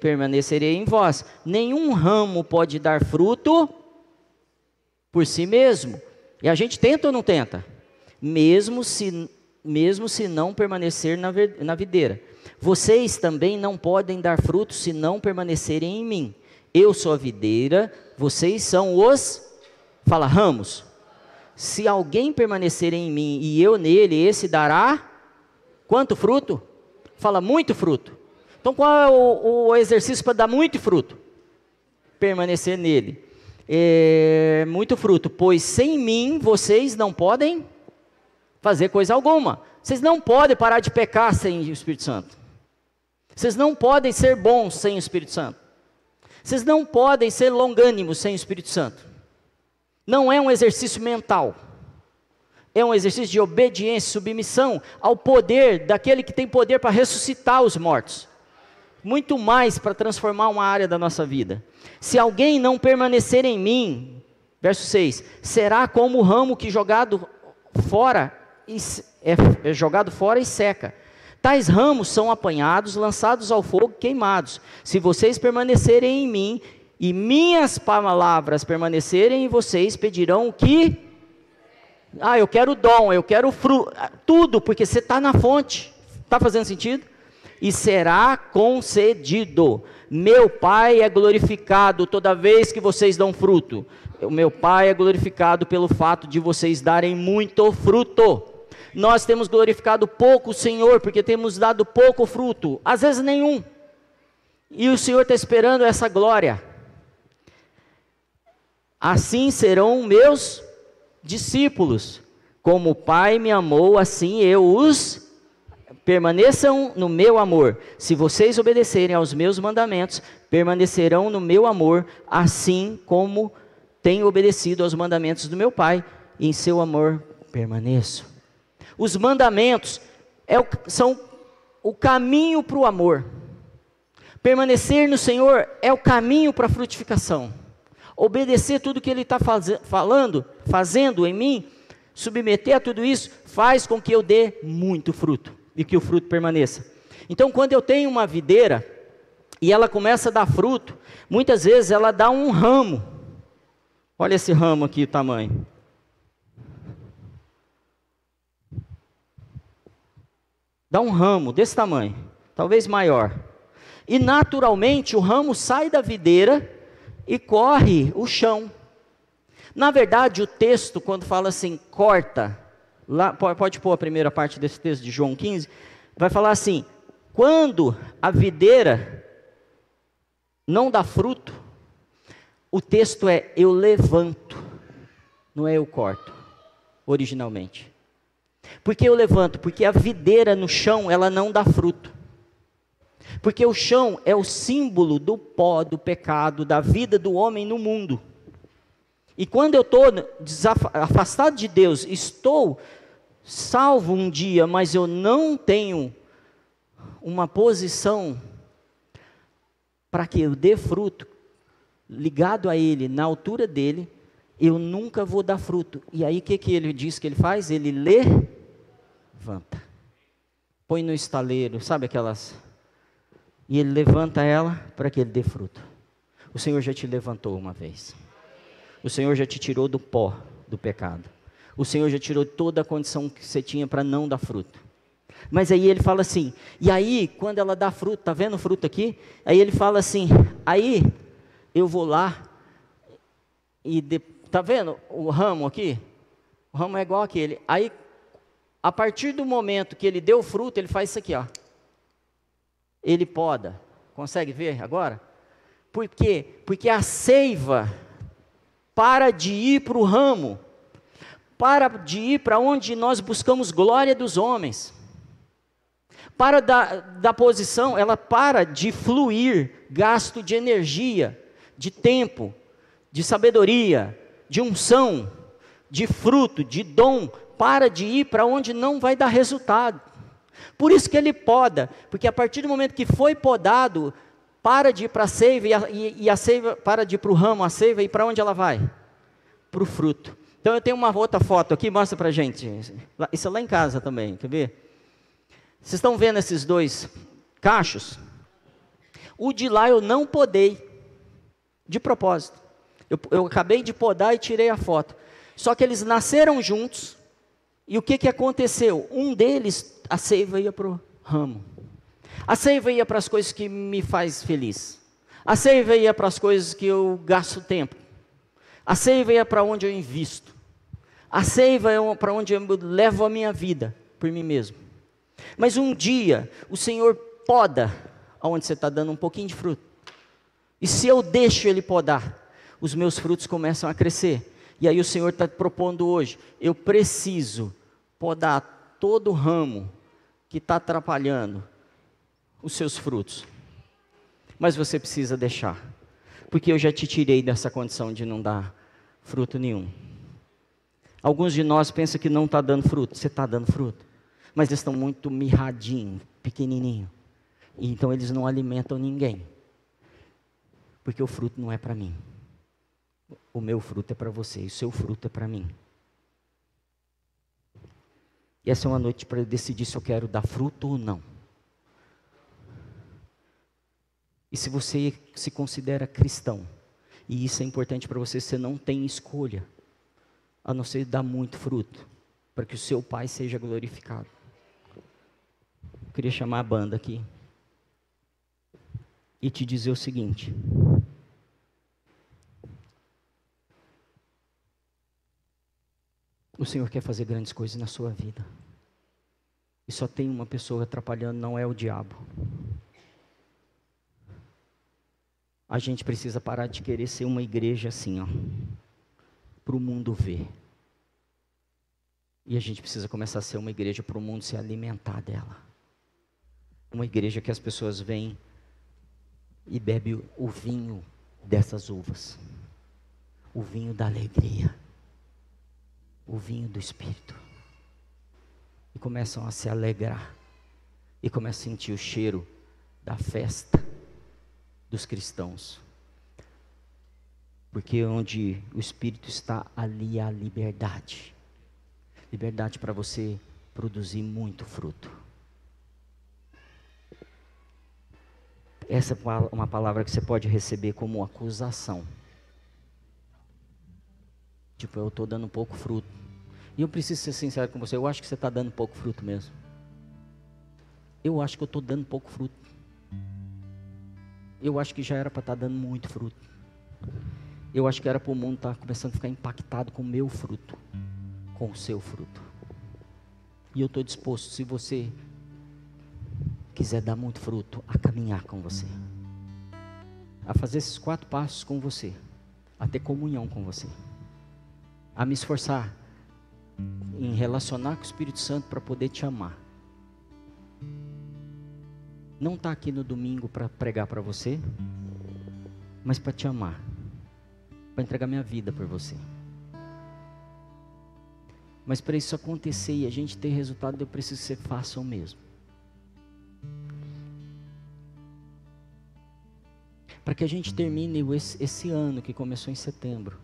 permanecerei em vós. Nenhum ramo pode dar fruto por si mesmo. E a gente tenta ou não tenta? Mesmo se, mesmo se não permanecer na, na videira. Vocês também não podem dar frutos se não permanecerem em mim. Eu sou a videira, vocês são os, fala, ramos. Se alguém permanecer em mim e eu nele, esse dará quanto fruto? Fala, muito fruto. Então qual é o, o exercício para dar muito fruto? Permanecer nele. É, muito fruto, pois sem mim vocês não podem fazer coisa alguma. Vocês não podem parar de pecar sem o Espírito Santo. Vocês não podem ser bons sem o Espírito Santo. Vocês não podem ser longânimos sem o Espírito Santo. Não é um exercício mental. É um exercício de obediência, submissão ao poder daquele que tem poder para ressuscitar os mortos. Muito mais para transformar uma área da nossa vida. Se alguém não permanecer em mim, verso 6, será como o ramo que jogado fora é, é jogado fora e seca. Tais ramos são apanhados, lançados ao fogo, queimados. Se vocês permanecerem em mim e minhas palavras permanecerem em vocês, pedirão o que? Ah, eu quero dom, eu quero fruto, tudo, porque você está na fonte. Está fazendo sentido? E será concedido. Meu Pai é glorificado toda vez que vocês dão fruto. O meu Pai é glorificado pelo fato de vocês darem muito fruto. Nós temos glorificado pouco o Senhor, porque temos dado pouco fruto, às vezes nenhum. E o Senhor está esperando essa glória. Assim serão meus discípulos. Como o Pai me amou, assim eu os permaneçam no meu amor. Se vocês obedecerem aos meus mandamentos, permanecerão no meu amor, assim como tenho obedecido aos mandamentos do meu Pai, e em seu amor permaneço. Os mandamentos é o, são o caminho para o amor. Permanecer no Senhor é o caminho para a frutificação. Obedecer tudo que Ele está faz, falando, fazendo em mim, submeter a tudo isso, faz com que eu dê muito fruto e que o fruto permaneça. Então, quando eu tenho uma videira e ela começa a dar fruto, muitas vezes ela dá um ramo. Olha esse ramo aqui, o tamanho. dá um ramo desse tamanho, talvez maior. E naturalmente o ramo sai da videira e corre o chão. Na verdade, o texto, quando fala assim, corta, lá, pode pôr a primeira parte desse texto de João 15, vai falar assim: quando a videira não dá fruto, o texto é eu levanto, não é eu corto, originalmente. Por que eu levanto? Porque a videira no chão, ela não dá fruto. Porque o chão é o símbolo do pó, do pecado, da vida do homem no mundo. E quando eu estou afastado de Deus, estou salvo um dia, mas eu não tenho uma posição para que eu dê fruto, ligado a Ele, na altura dele, eu nunca vou dar fruto. E aí o que, que ele diz que ele faz? Ele levanta. Põe no estaleiro, sabe aquelas? E ele levanta ela para que ele dê fruto. O Senhor já te levantou uma vez. O Senhor já te tirou do pó do pecado. O Senhor já tirou toda a condição que você tinha para não dar fruto. Mas aí ele fala assim, e aí, quando ela dá fruto, tá vendo o fruto aqui? Aí ele fala assim, aí eu vou lá e de, tá vendo o ramo aqui? O ramo é igual aquele. Aí a partir do momento que ele deu fruto, ele faz isso aqui, ó. Ele poda. Consegue ver agora? Por quê? Porque a seiva para de ir para o ramo, para de ir para onde nós buscamos glória dos homens. Para da, da posição, ela para de fluir gasto de energia, de tempo, de sabedoria, de unção, de fruto, de dom para de ir para onde não vai dar resultado. Por isso que ele poda, porque a partir do momento que foi podado, para de ir para a seiva e a, a seiva para de ir para o ramo, a seiva, e para onde ela vai? Para o fruto. Então eu tenho uma outra foto aqui, mostra para gente. Isso é lá em casa também, quer ver? Vocês estão vendo esses dois cachos? O de lá eu não podei, de propósito. Eu, eu acabei de podar e tirei a foto. Só que eles nasceram juntos, e o que, que aconteceu? Um deles, a seiva ia para o ramo. A seiva ia para as coisas que me faz feliz. A seiva ia para as coisas que eu gasto tempo. A seiva ia para onde eu invisto. A seiva é para onde eu levo a minha vida por mim mesmo. Mas um dia o Senhor poda aonde você está dando um pouquinho de fruto. E se eu deixo Ele podar, os meus frutos começam a crescer. E aí o Senhor está propondo hoje: eu preciso podar todo ramo que está atrapalhando os seus frutos. Mas você precisa deixar, porque eu já te tirei dessa condição de não dar fruto nenhum. Alguns de nós pensam que não está dando fruto, você está dando fruto mas eles estão muito mirradinhos, pequenininho. então eles não alimentam ninguém. Porque o fruto não é para mim. O meu fruto é para você, e o seu fruto é para mim. E essa é uma noite para eu decidir se eu quero dar fruto ou não. E se você se considera cristão, e isso é importante para você, você não tem escolha, a não ser dar muito fruto, para que o seu Pai seja glorificado queria chamar a banda aqui e te dizer o seguinte. O Senhor quer fazer grandes coisas na sua vida. E só tem uma pessoa atrapalhando, não é o diabo. A gente precisa parar de querer ser uma igreja assim, ó, para o mundo ver. E a gente precisa começar a ser uma igreja para o mundo se alimentar dela. Uma igreja que as pessoas vêm e bebem o vinho dessas uvas, o vinho da alegria, o vinho do Espírito, e começam a se alegrar, e começam a sentir o cheiro da festa dos cristãos. Porque onde o Espírito está, ali há liberdade. Liberdade para você produzir muito fruto. Essa é uma palavra que você pode receber como acusação. Tipo, eu estou dando pouco fruto. E eu preciso ser sincero com você, eu acho que você está dando pouco fruto mesmo. Eu acho que eu estou dando pouco fruto. Eu acho que já era para estar tá dando muito fruto. Eu acho que era para o mundo estar começando a ficar impactado com o meu fruto, com o seu fruto. E eu estou disposto, se você quiser dar muito fruto, a caminhar com você, a fazer esses quatro passos com você, a ter comunhão com você, a me esforçar em relacionar com o Espírito Santo para poder te amar. Não está aqui no domingo para pregar para você, mas para te amar, para entregar minha vida por você. Mas para isso acontecer e a gente ter resultado, eu preciso que você faça o mesmo. para que a gente termine esse, esse ano que começou em setembro,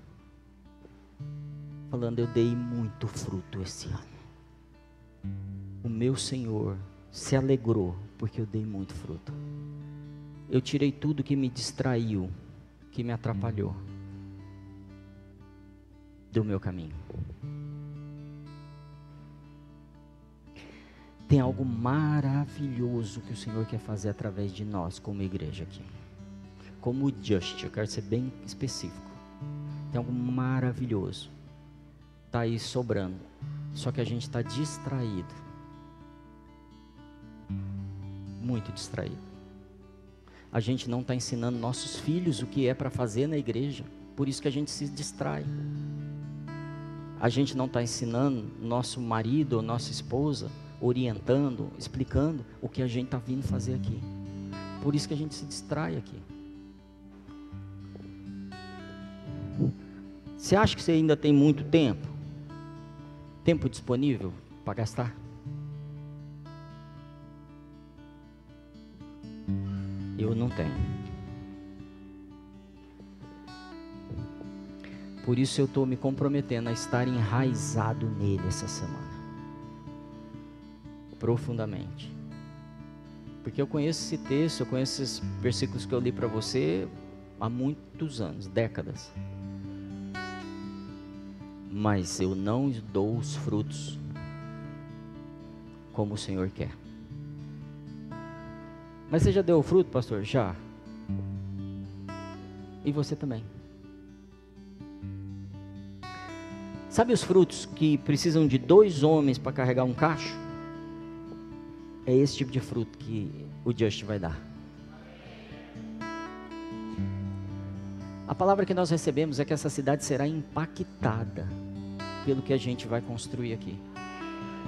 falando: Eu dei muito fruto esse ano. O meu Senhor se alegrou porque eu dei muito fruto. Eu tirei tudo que me distraiu, que me atrapalhou do meu caminho. Tem algo maravilhoso que o Senhor quer fazer através de nós, como igreja aqui como just, eu quero ser bem específico. Tem algo maravilhoso. Está aí sobrando. Só que a gente está distraído. Muito distraído. A gente não está ensinando nossos filhos o que é para fazer na igreja. Por isso que a gente se distrai a gente não está ensinando nosso marido ou nossa esposa, orientando, explicando o que a gente está vindo fazer aqui. Por isso que a gente se distrai aqui. Você acha que você ainda tem muito tempo? Tempo disponível para gastar? Eu não tenho. Por isso eu estou me comprometendo a estar enraizado nele essa semana. Profundamente. Porque eu conheço esse texto, eu conheço esses versículos que eu li para você há muitos anos, décadas. Mas eu não dou os frutos como o Senhor quer. Mas você já deu o fruto, pastor? Já. E você também. Sabe os frutos que precisam de dois homens para carregar um cacho? É esse tipo de fruto que o Just vai dar. A palavra que nós recebemos é que essa cidade será impactada pelo que a gente vai construir aqui.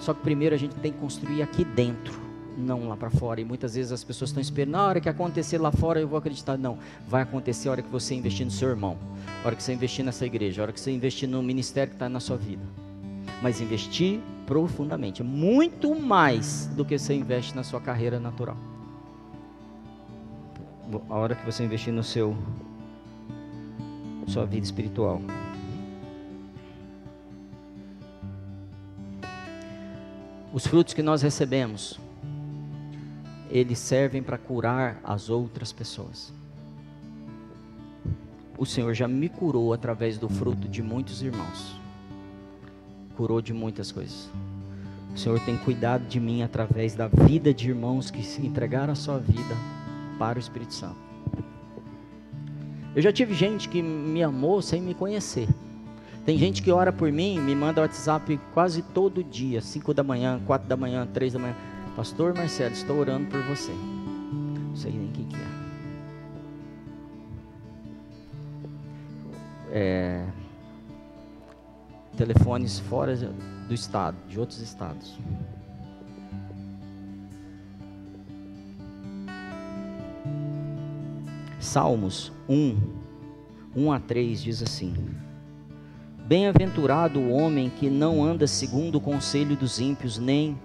Só que primeiro a gente tem que construir aqui dentro, não lá para fora. E muitas vezes as pessoas estão esperando, na hora que acontecer lá fora eu vou acreditar. Não, vai acontecer a hora que você investir no seu irmão, a hora que você investir nessa igreja, a hora que você investir no ministério que está na sua vida. Mas investir profundamente, muito mais do que você investe na sua carreira natural. A hora que você investir no seu sua vida espiritual. Os frutos que nós recebemos, eles servem para curar as outras pessoas. O Senhor já me curou através do fruto de muitos irmãos. Curou de muitas coisas. O Senhor tem cuidado de mim através da vida de irmãos que se entregaram a sua vida para o Espírito Santo. Eu já tive gente que me amou sem me conhecer. Tem gente que ora por mim, me manda WhatsApp quase todo dia, 5 da manhã, 4 da manhã, 3 da manhã. Pastor Marcelo, estou orando por você. Não sei nem quem que é. é. Telefones fora do estado, de outros estados. Salmos 1, 1 a 3 diz assim: Bem-aventurado o homem que não anda segundo o conselho dos ímpios, nem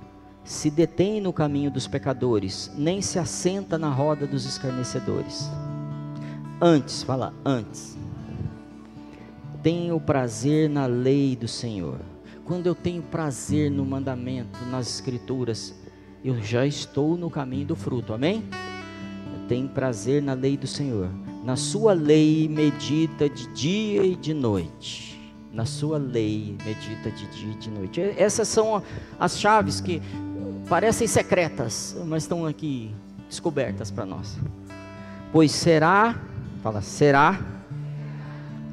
se detém no caminho dos pecadores, nem se assenta na roda dos escarnecedores. Antes, fala antes. Tenho prazer na lei do Senhor. Quando eu tenho prazer no mandamento, nas escrituras, eu já estou no caminho do fruto. Amém? Eu tenho prazer na lei do Senhor. Na sua lei medita de dia e de noite na sua lei medita de dia e de noite. Essas são as chaves que parecem secretas, mas estão aqui descobertas para nós. Pois será, fala, será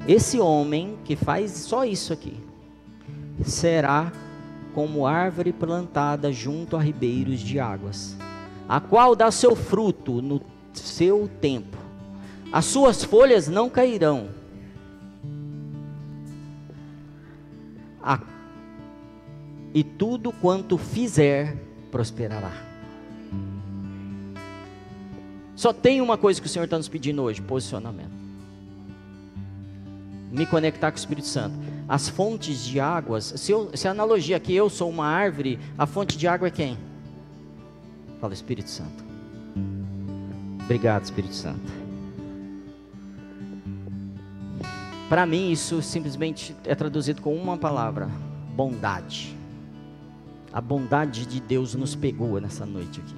esse homem que faz só isso aqui, será como árvore plantada junto a ribeiros de águas, a qual dá seu fruto no seu tempo. As suas folhas não cairão a, e tudo quanto fizer prosperará. Só tem uma coisa que o Senhor está nos pedindo hoje: posicionamento. Me conectar com o Espírito Santo. As fontes de águas, se, eu, se a analogia aqui eu sou uma árvore, a fonte de água é quem? Fala Espírito Santo. Obrigado, Espírito Santo. Para mim, isso simplesmente é traduzido com uma palavra: bondade. A bondade de Deus nos pegou nessa noite aqui.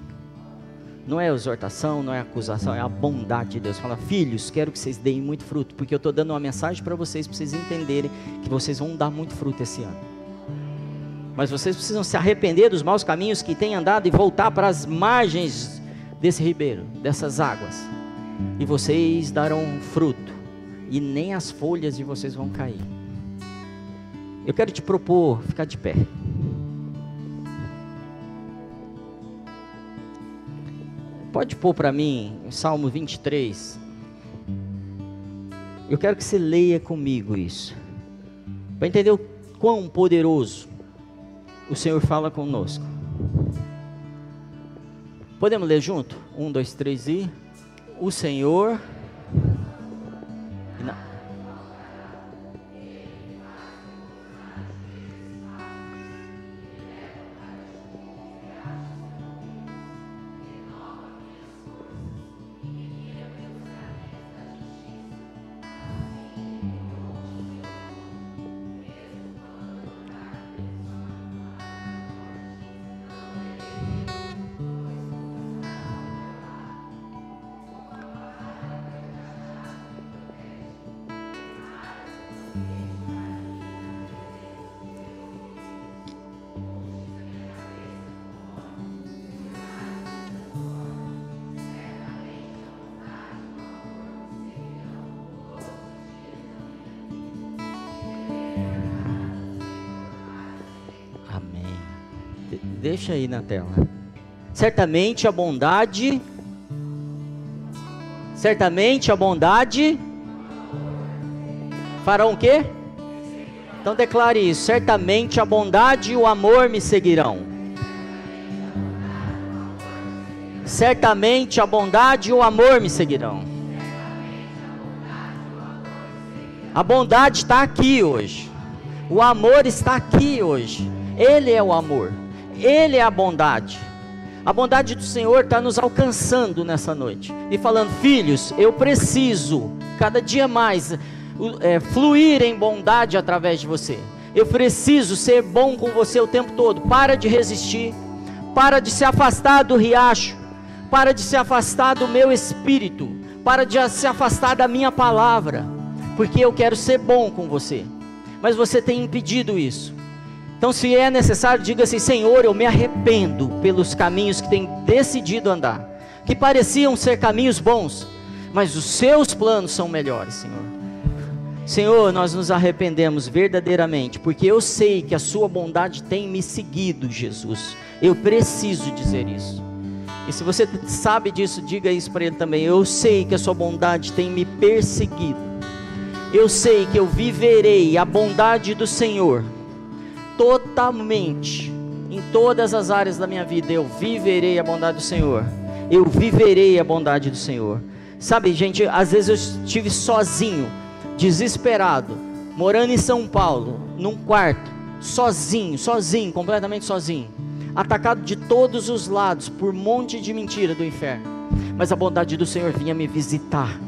Não é exortação, não é acusação, é a bondade de Deus. Fala, filhos, quero que vocês deem muito fruto, porque eu estou dando uma mensagem para vocês, para vocês entenderem que vocês vão dar muito fruto esse ano. Mas vocês precisam se arrepender dos maus caminhos que têm andado e voltar para as margens desse ribeiro, dessas águas. E vocês darão fruto e nem as folhas de vocês vão cair. Eu quero te propor ficar de pé. Pode pôr para mim Salmo 23. Eu quero que você leia comigo isso. Para entender o quão poderoso o Senhor fala conosco. Podemos ler junto? Um, dois, três e. O Senhor deixa aí na tela. Certamente a bondade. Certamente a bondade. Farão o quê? Então declare isso. Certamente a bondade e o amor me seguirão. Certamente a bondade e o amor me seguirão. A bondade está aqui hoje. O amor está aqui hoje. Ele é o amor. Ele é a bondade. A bondade do Senhor está nos alcançando nessa noite e falando: Filhos, eu preciso cada dia mais é, fluir em bondade através de você. Eu preciso ser bom com você o tempo todo. Para de resistir, para de se afastar do riacho, para de se afastar do meu espírito, para de se afastar da minha palavra, porque eu quero ser bom com você. Mas você tem impedido isso. Então, se é necessário, diga assim: Senhor, eu me arrependo pelos caminhos que tenho decidido andar, que pareciam ser caminhos bons, mas os seus planos são melhores, Senhor. Senhor, nós nos arrependemos verdadeiramente, porque eu sei que a Sua bondade tem me seguido, Jesus. Eu preciso dizer isso. E se você sabe disso, diga isso para Ele também. Eu sei que a Sua bondade tem me perseguido. Eu sei que eu viverei a bondade do Senhor totalmente, em todas as áreas da minha vida, eu viverei a bondade do Senhor. Eu viverei a bondade do Senhor. Sabe, gente, às vezes eu estive sozinho, desesperado, morando em São Paulo, num quarto, sozinho, sozinho, completamente sozinho, atacado de todos os lados por um monte de mentira do inferno. Mas a bondade do Senhor vinha me visitar,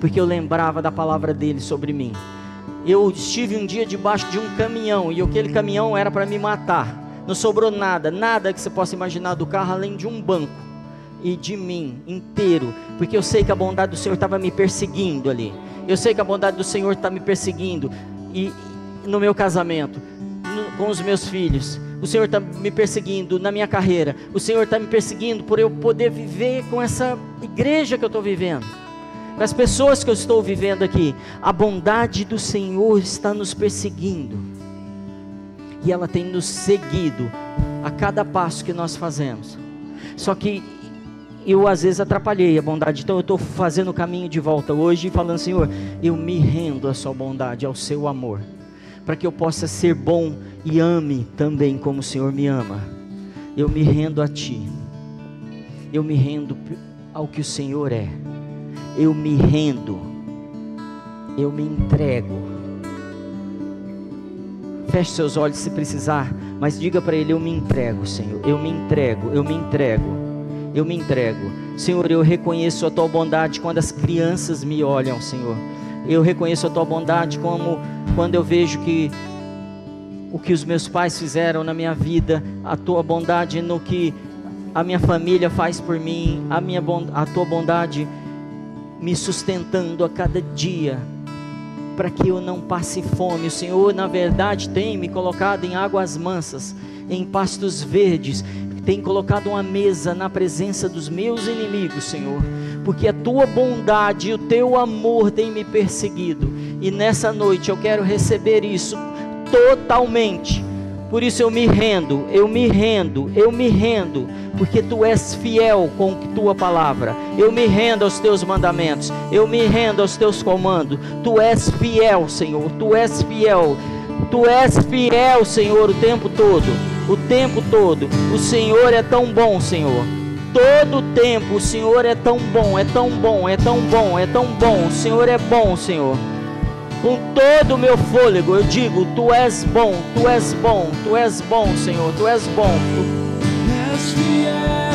porque eu lembrava da palavra dele sobre mim eu estive um dia debaixo de um caminhão e aquele caminhão era para me matar. Não sobrou nada, nada que você possa imaginar do carro além de um banco e de mim inteiro, porque eu sei que a bondade do Senhor estava me perseguindo ali. Eu sei que a bondade do Senhor está me perseguindo e no meu casamento, no, com os meus filhos. O Senhor está me perseguindo na minha carreira. O Senhor está me perseguindo por eu poder viver com essa igreja que eu estou vivendo para as pessoas que eu estou vivendo aqui, a bondade do Senhor está nos perseguindo, e ela tem nos seguido a cada passo que nós fazemos. Só que eu às vezes atrapalhei a bondade, então eu estou fazendo o caminho de volta hoje e falando, Senhor, eu me rendo à Sua bondade, ao Seu amor, para que eu possa ser bom e ame também como o Senhor me ama. Eu me rendo a Ti, eu me rendo ao que o Senhor é eu me rendo, eu me entrego. Feche seus olhos se precisar, mas diga para Ele: Eu me entrego, Senhor, eu me entrego, eu me entrego, eu me entrego. Senhor, eu reconheço a Tua bondade quando as crianças me olham, Senhor. Eu reconheço a Tua bondade como quando eu vejo que o que os meus pais fizeram na minha vida, a Tua bondade no que a minha família faz por mim, a, minha, a Tua bondade me sustentando a cada dia, para que eu não passe fome. O Senhor, na verdade, tem me colocado em águas mansas, em pastos verdes, tem colocado uma mesa na presença dos meus inimigos, Senhor, porque a tua bondade e o teu amor têm me perseguido, e nessa noite eu quero receber isso totalmente. Por isso eu me rendo, eu me rendo, eu me rendo porque tu és fiel com tua palavra. Eu me rendo aos teus mandamentos, eu me rendo aos teus comandos. Tu és fiel, Senhor, tu és fiel. Tu és fiel, Senhor, o tempo todo. O tempo todo. O Senhor é tão bom, Senhor. Todo o tempo o Senhor é tão bom, é tão bom, é tão bom, é tão bom. O Senhor é bom, Senhor. Com todo o meu fôlego eu digo: Tu és bom, Tu és bom, Tu és bom, Senhor, Tu és bom. Tu... Yes,